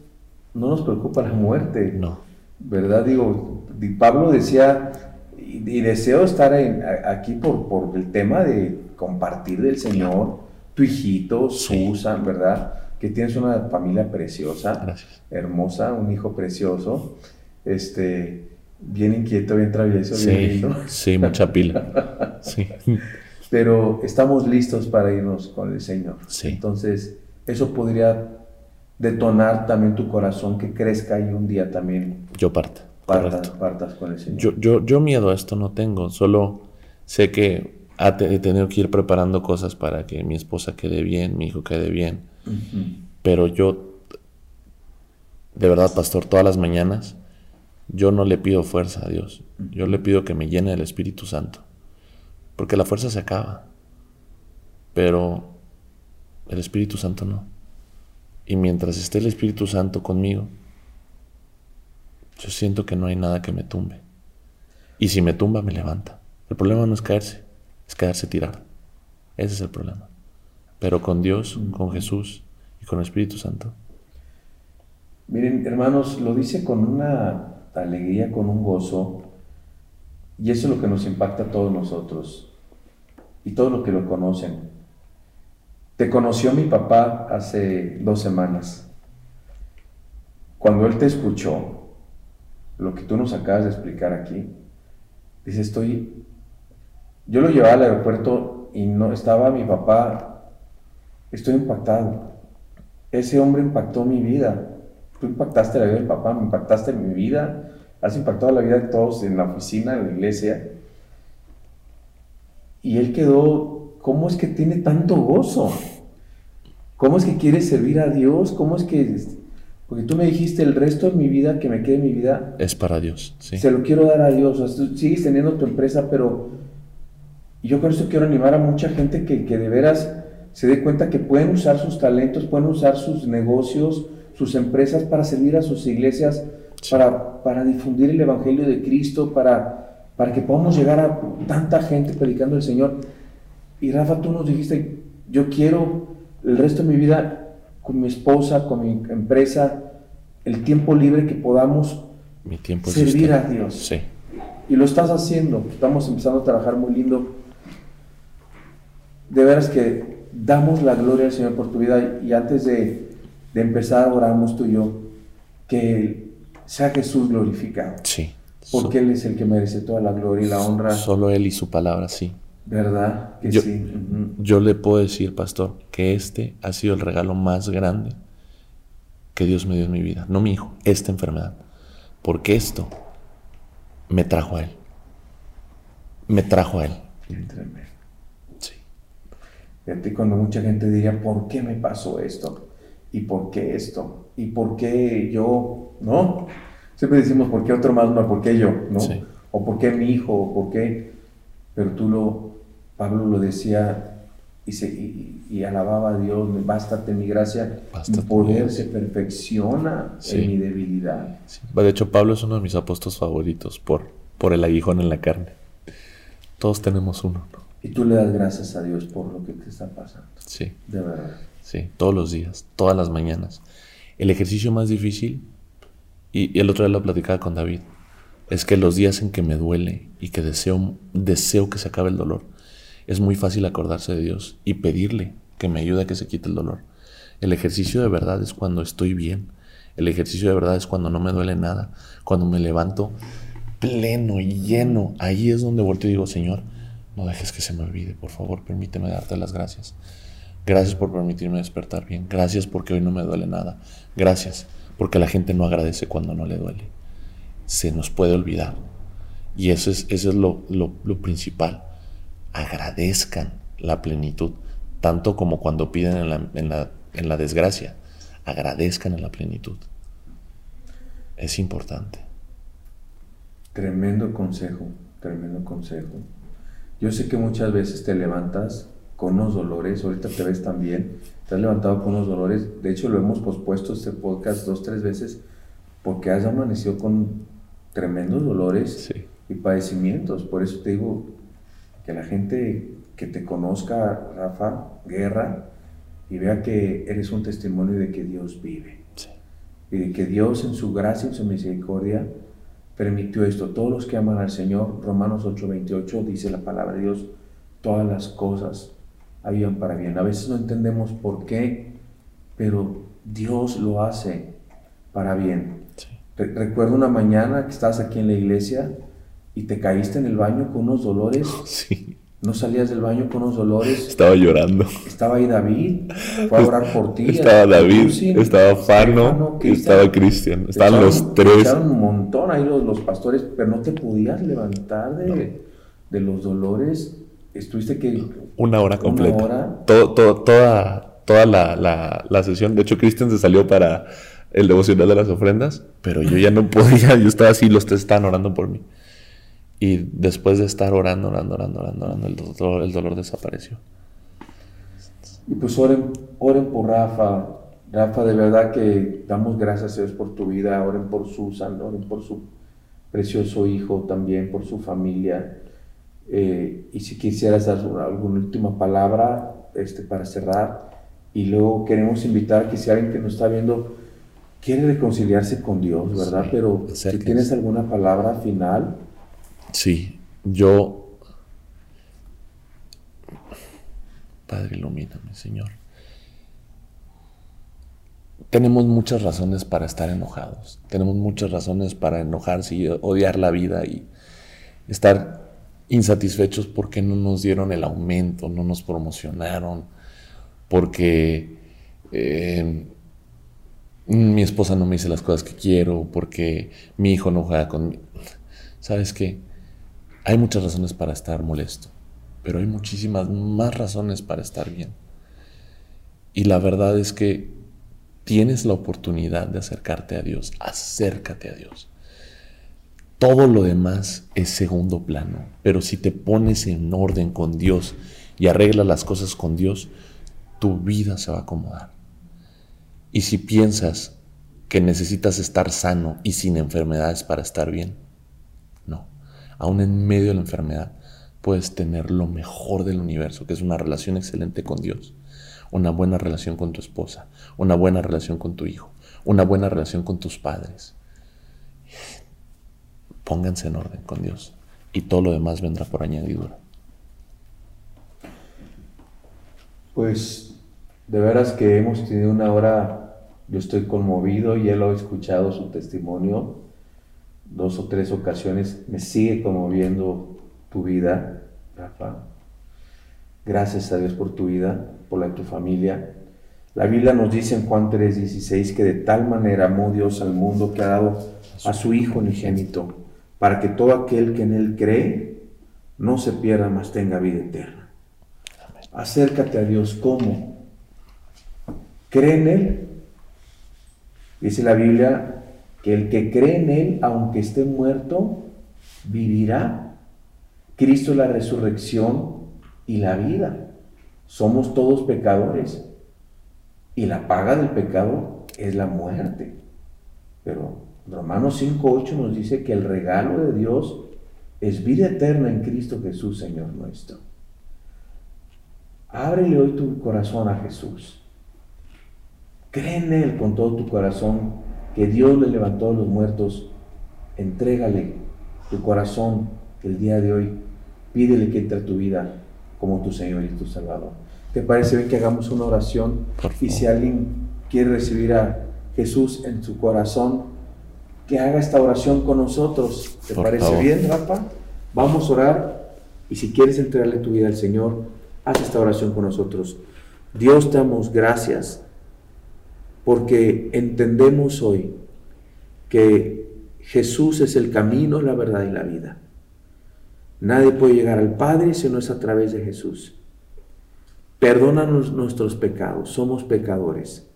Speaker 1: no nos preocupa la muerte.
Speaker 2: No.
Speaker 1: ¿Verdad? Digo, di- Pablo decía, y, deseo estar en- aquí por, por el tema de compartir del Señor, tu hijito. Susan, ¿verdad? Que tienes una familia preciosa,
Speaker 2: Gracias.
Speaker 1: hermosa, un hijo precioso, este, bien inquieto, bien travieso, bien
Speaker 2: Sí,
Speaker 1: lindo.
Speaker 2: sí, mucha pila. [laughs] Sí.
Speaker 1: Pero estamos listos para irnos con el Señor.
Speaker 2: Sí.
Speaker 1: Entonces, eso podría detonar también tu corazón que crezca y un día también
Speaker 2: Yo parto.
Speaker 1: partas, partas con el Señor.
Speaker 2: Yo, yo, yo miedo a esto no tengo, solo sé que he tenido que ir preparando cosas para que mi esposa quede bien, mi hijo quede bien, pero yo, de verdad, pastor, todas las mañanas, yo no le pido fuerza a Dios, yo le pido que me llene del Espíritu Santo, porque la fuerza se acaba, pero el Espíritu Santo no. Y mientras esté el Espíritu Santo conmigo, yo siento que no hay nada que me tumbe. Y si me tumba, me levanta. El problema no es caerse, es quedarse tirado. Ese es el problema. Pero con Dios, con Jesús y con el Espíritu Santo,
Speaker 1: Miren, hermanos, lo dice con una alegría, con un gozo, y eso es lo que nos impacta a todos nosotros y todos los que lo conocen. Te conoció mi papá hace dos semanas. Cuando él te escuchó, lo que tú nos acabas de explicar aquí, dice, estoy... Yo lo llevaba al aeropuerto y no estaba mi papá, estoy impactado. Ese hombre impactó mi vida. Tú impactaste la vida de mi papá, me impactaste mi vida, has impactado la vida de todos en la oficina, en la iglesia. Y él quedó, ¿cómo es que tiene tanto gozo? ¿Cómo es que quiere servir a Dios? ¿Cómo es que... Porque tú me dijiste el resto de mi vida, que me quede mi vida,
Speaker 2: es para Dios. Sí.
Speaker 1: se lo quiero dar a Dios. O sea, tú sigues teniendo tu empresa, pero yo con esto quiero animar a mucha gente que, que de veras se dé cuenta que pueden usar sus talentos, pueden usar sus negocios, sus empresas para servir a sus iglesias,
Speaker 2: Sí.
Speaker 1: para, para difundir el Evangelio de Cristo, para, para que podamos llegar a tanta gente predicando el Señor. Y Rafa, tú nos dijiste, yo quiero el resto de mi vida con mi esposa, con mi empresa, el tiempo libre que podamos
Speaker 2: Mi tiempo
Speaker 1: servir a Dios.
Speaker 2: Sí.
Speaker 1: Y lo estás haciendo. Estamos empezando a trabajar muy lindo. De veras que damos la gloria al Señor por tu vida. Y antes de, de empezar, oramos tú y yo. Que sea Jesús glorificado.
Speaker 2: Sí.
Speaker 1: Porque Él es el que merece toda la gloria y la honra.
Speaker 2: Solo Él y su palabra, sí.
Speaker 1: ¿Verdad? Que
Speaker 2: Yo-
Speaker 1: sí.
Speaker 2: Yo le puedo decir, pastor, que este ha sido el regalo más grande que Dios me dio en mi vida. No mi hijo, esta enfermedad. Porque esto me trajo a Él. Me trajo a Él.
Speaker 1: Tremendo.
Speaker 2: Sí.
Speaker 1: Fíjate, cuando mucha gente diría, ¿por qué me pasó esto? ¿Y por qué esto? ¿Y por qué yo? ¿No? Siempre decimos, ¿por qué otro más? No, ¿por qué yo? ¿No?
Speaker 2: Sí.
Speaker 1: O ¿por qué mi hijo? ¿O por qué? Pero tú lo, Pablo lo decía y, se, y, y alababa a Dios, bástate mi gracia, mi poder se perfecciona
Speaker 2: Sí.
Speaker 1: en mi debilidad.
Speaker 2: Sí. De hecho, Pablo es uno de mis apóstoles favoritos por, por el aguijón en la carne. Todos tenemos uno, ¿no?
Speaker 1: Y tú le das gracias a Dios por lo que te está pasando,
Speaker 2: Sí,
Speaker 1: de verdad.
Speaker 2: sí, todos los días, todas las mañanas. El ejercicio más difícil, y, y el otro día lo platicaba con David, es que los días en que me duele y que deseo, deseo que se acabe el dolor, es muy fácil acordarse de Dios y pedirle que me ayude a que se quite el dolor. El ejercicio de verdad es cuando estoy bien. El ejercicio de verdad es cuando no me duele nada, cuando me levanto pleno y lleno. Ahí es donde volteo y digo, Señor, no dejes que se me olvide, por favor, permíteme darte las gracias. Gracias por permitirme despertar bien. Gracias porque hoy no me duele nada. Gracias porque la gente no agradece cuando no le duele. Se nos puede olvidar. Y eso es, eso es lo, lo, lo principal. Agradezcan la plenitud, tanto como cuando piden en la, en la, en la desgracia. Agradezcan en la plenitud. Es importante.
Speaker 1: Tremendo consejo, tremendo consejo. Yo sé que muchas veces te levantas con unos dolores, ahorita te ves también, te has levantado con unos dolores, de hecho lo hemos pospuesto este podcast dos, tres veces, porque has amanecido con tremendos dolores y padecimientos, por eso te digo que la gente que te conozca, Rafa, guerra, y vea que eres un testimonio de que Dios vive. Y de que Dios en su gracia y en su misericordia permitió esto. Todos los que aman al Señor, Romanos 8:28 dice la palabra de Dios, todas las cosas habían para bien. A veces no entendemos por qué, pero Dios lo hace para bien. recuerdo una mañana que estabas aquí en la iglesia y te caíste en el baño con unos dolores. [laughs]
Speaker 2: Sí.
Speaker 1: No salías del baño con unos dolores.
Speaker 2: Estaba llorando.
Speaker 1: Estaba ahí David, fue a orar por ti.
Speaker 2: Estaba David, estaba Fano, estaba Cristian. Estaban los tres.
Speaker 1: Estaban un montón ahí los, los, pastores, pero no te podías levantar de, de los dolores. Estuviste que
Speaker 2: una hora completa. Todo, toda toda la, la, la, sesión. De hecho, Cristian se salió para el devocional de las ofrendas, pero yo ya no podía. Yo estaba así, los tres estaban orando por mí. Y después de estar orando, orando, orando, orando, orando el, dolor, el dolor desapareció.
Speaker 1: Y pues oren, oren por Rafa. Rafa, de verdad que damos gracias a Dios por tu vida. Oren por Susan, oren por su precioso hijo también, por su familia. Eh, y si quisieras dar alguna última palabra este, para cerrar. Y luego queremos invitar que si alguien que nos está viendo quiere reconciliarse con Dios, ¿verdad? Pero si tienes alguna palabra final.
Speaker 2: Sí, yo... Padre, ilumíname, Señor. Tenemos muchas razones para estar enojados. Tenemos muchas razones para enojarse y odiar la vida y estar insatisfechos porque no nos dieron el aumento, no nos promocionaron, porque eh, mi esposa no me dice las cosas que quiero, porque mi hijo no juega conmigo. ¿Sabes qué? Hay muchas razones para estar molesto, pero hay muchísimas más razones para estar bien. Y la verdad es que tienes la oportunidad de acercarte a Dios, acércate a Dios. Todo lo demás es segundo plano, pero si te pones en orden con Dios y arreglas las cosas con Dios, tu vida se va a acomodar. Y si piensas que necesitas estar sano y sin enfermedades para estar bien. Aún en medio de la enfermedad puedes tener lo mejor del universo, que es una relación excelente con Dios, una buena relación con tu esposa, una buena relación con tu hijo, una buena relación con tus padres Pónganse en orden con Dios y todo lo demás vendrá por añadidura.
Speaker 1: Pues de veras que hemos tenido una hora, yo estoy conmovido y él ha escuchado su testimonio dos o tres ocasiones, me sigue conmoviendo tu vida, Rafa. Gracias a Dios por tu vida, por la de tu familia. La Biblia nos dice en Juan 3:16 que de tal manera amó Dios al mundo que ha dado a su Hijo unigénito para que todo aquel que en Él cree no se pierda, mas tenga vida eterna. Acércate a Dios como. Cree en Él. Dice la Biblia que el que cree en Él, aunque esté muerto, vivirá. Cristo la resurrección y la vida. Somos todos pecadores. Y la paga del pecado es la muerte. Pero Romanos 5.8 nos dice que el regalo de Dios es vida eterna en Cristo Jesús, Señor nuestro. Ábrele hoy tu corazón a Jesús. Cree en Él con todo tu corazón, que Dios le levantó a los muertos. Entrégale tu corazón el día de hoy. Pídele que entre a tu vida como tu Señor y tu Salvador. ¿te parece bien que hagamos una oración? Y si alguien quiere recibir a Jesús en su corazón, que haga esta oración con nosotros. ¿Te parece bien, Rafa? Vamos a orar y si quieres entregarle tu vida al Señor, haz esta oración con nosotros. Dios te damos gracias porque entendemos hoy que Jesús es el camino, la verdad y la vida. Nadie puede llegar al Padre si no es a través de Jesús. Perdónanos nuestros pecados, somos pecadores.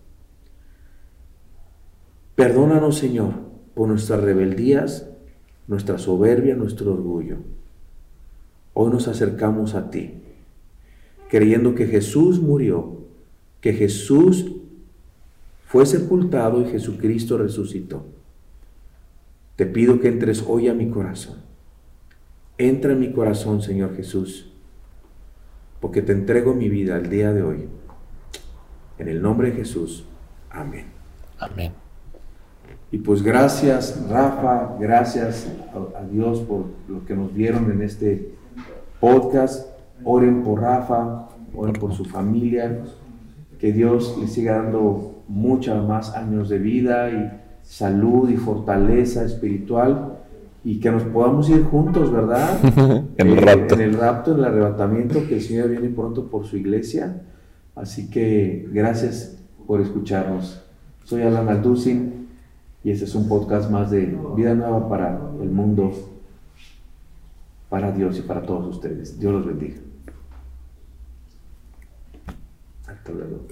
Speaker 1: Perdónanos, Señor, por nuestras rebeldías, nuestra soberbia, nuestro orgullo. Hoy nos acercamos a ti, creyendo que Jesús murió, que Jesús fue sepultado y Jesucristo resucitó. Te pido que entres hoy a mi corazón. Entra en mi corazón, Señor Jesús, porque te entrego mi vida el día de hoy. En el nombre de Jesús. Amén.
Speaker 2: Amén.
Speaker 1: Y pues gracias, Rafa, gracias a, Dios por lo que nos dieron en este podcast. Oren por Rafa, oren por su familia. Que Dios le siga dando muchos más años de vida y salud y fortaleza espiritual y que nos podamos ir juntos, ¿verdad? [laughs]
Speaker 2: en, el
Speaker 1: eh,
Speaker 2: rapto.
Speaker 1: en el rapto, en el arrebatamiento, que el Señor viene pronto por su iglesia. Así que gracias por escucharnos. Soy Alan Alducin y este es un podcast más de vida nueva para el mundo, para Dios y para todos ustedes. Dios los bendiga. Hasta luego.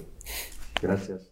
Speaker 1: Gracias.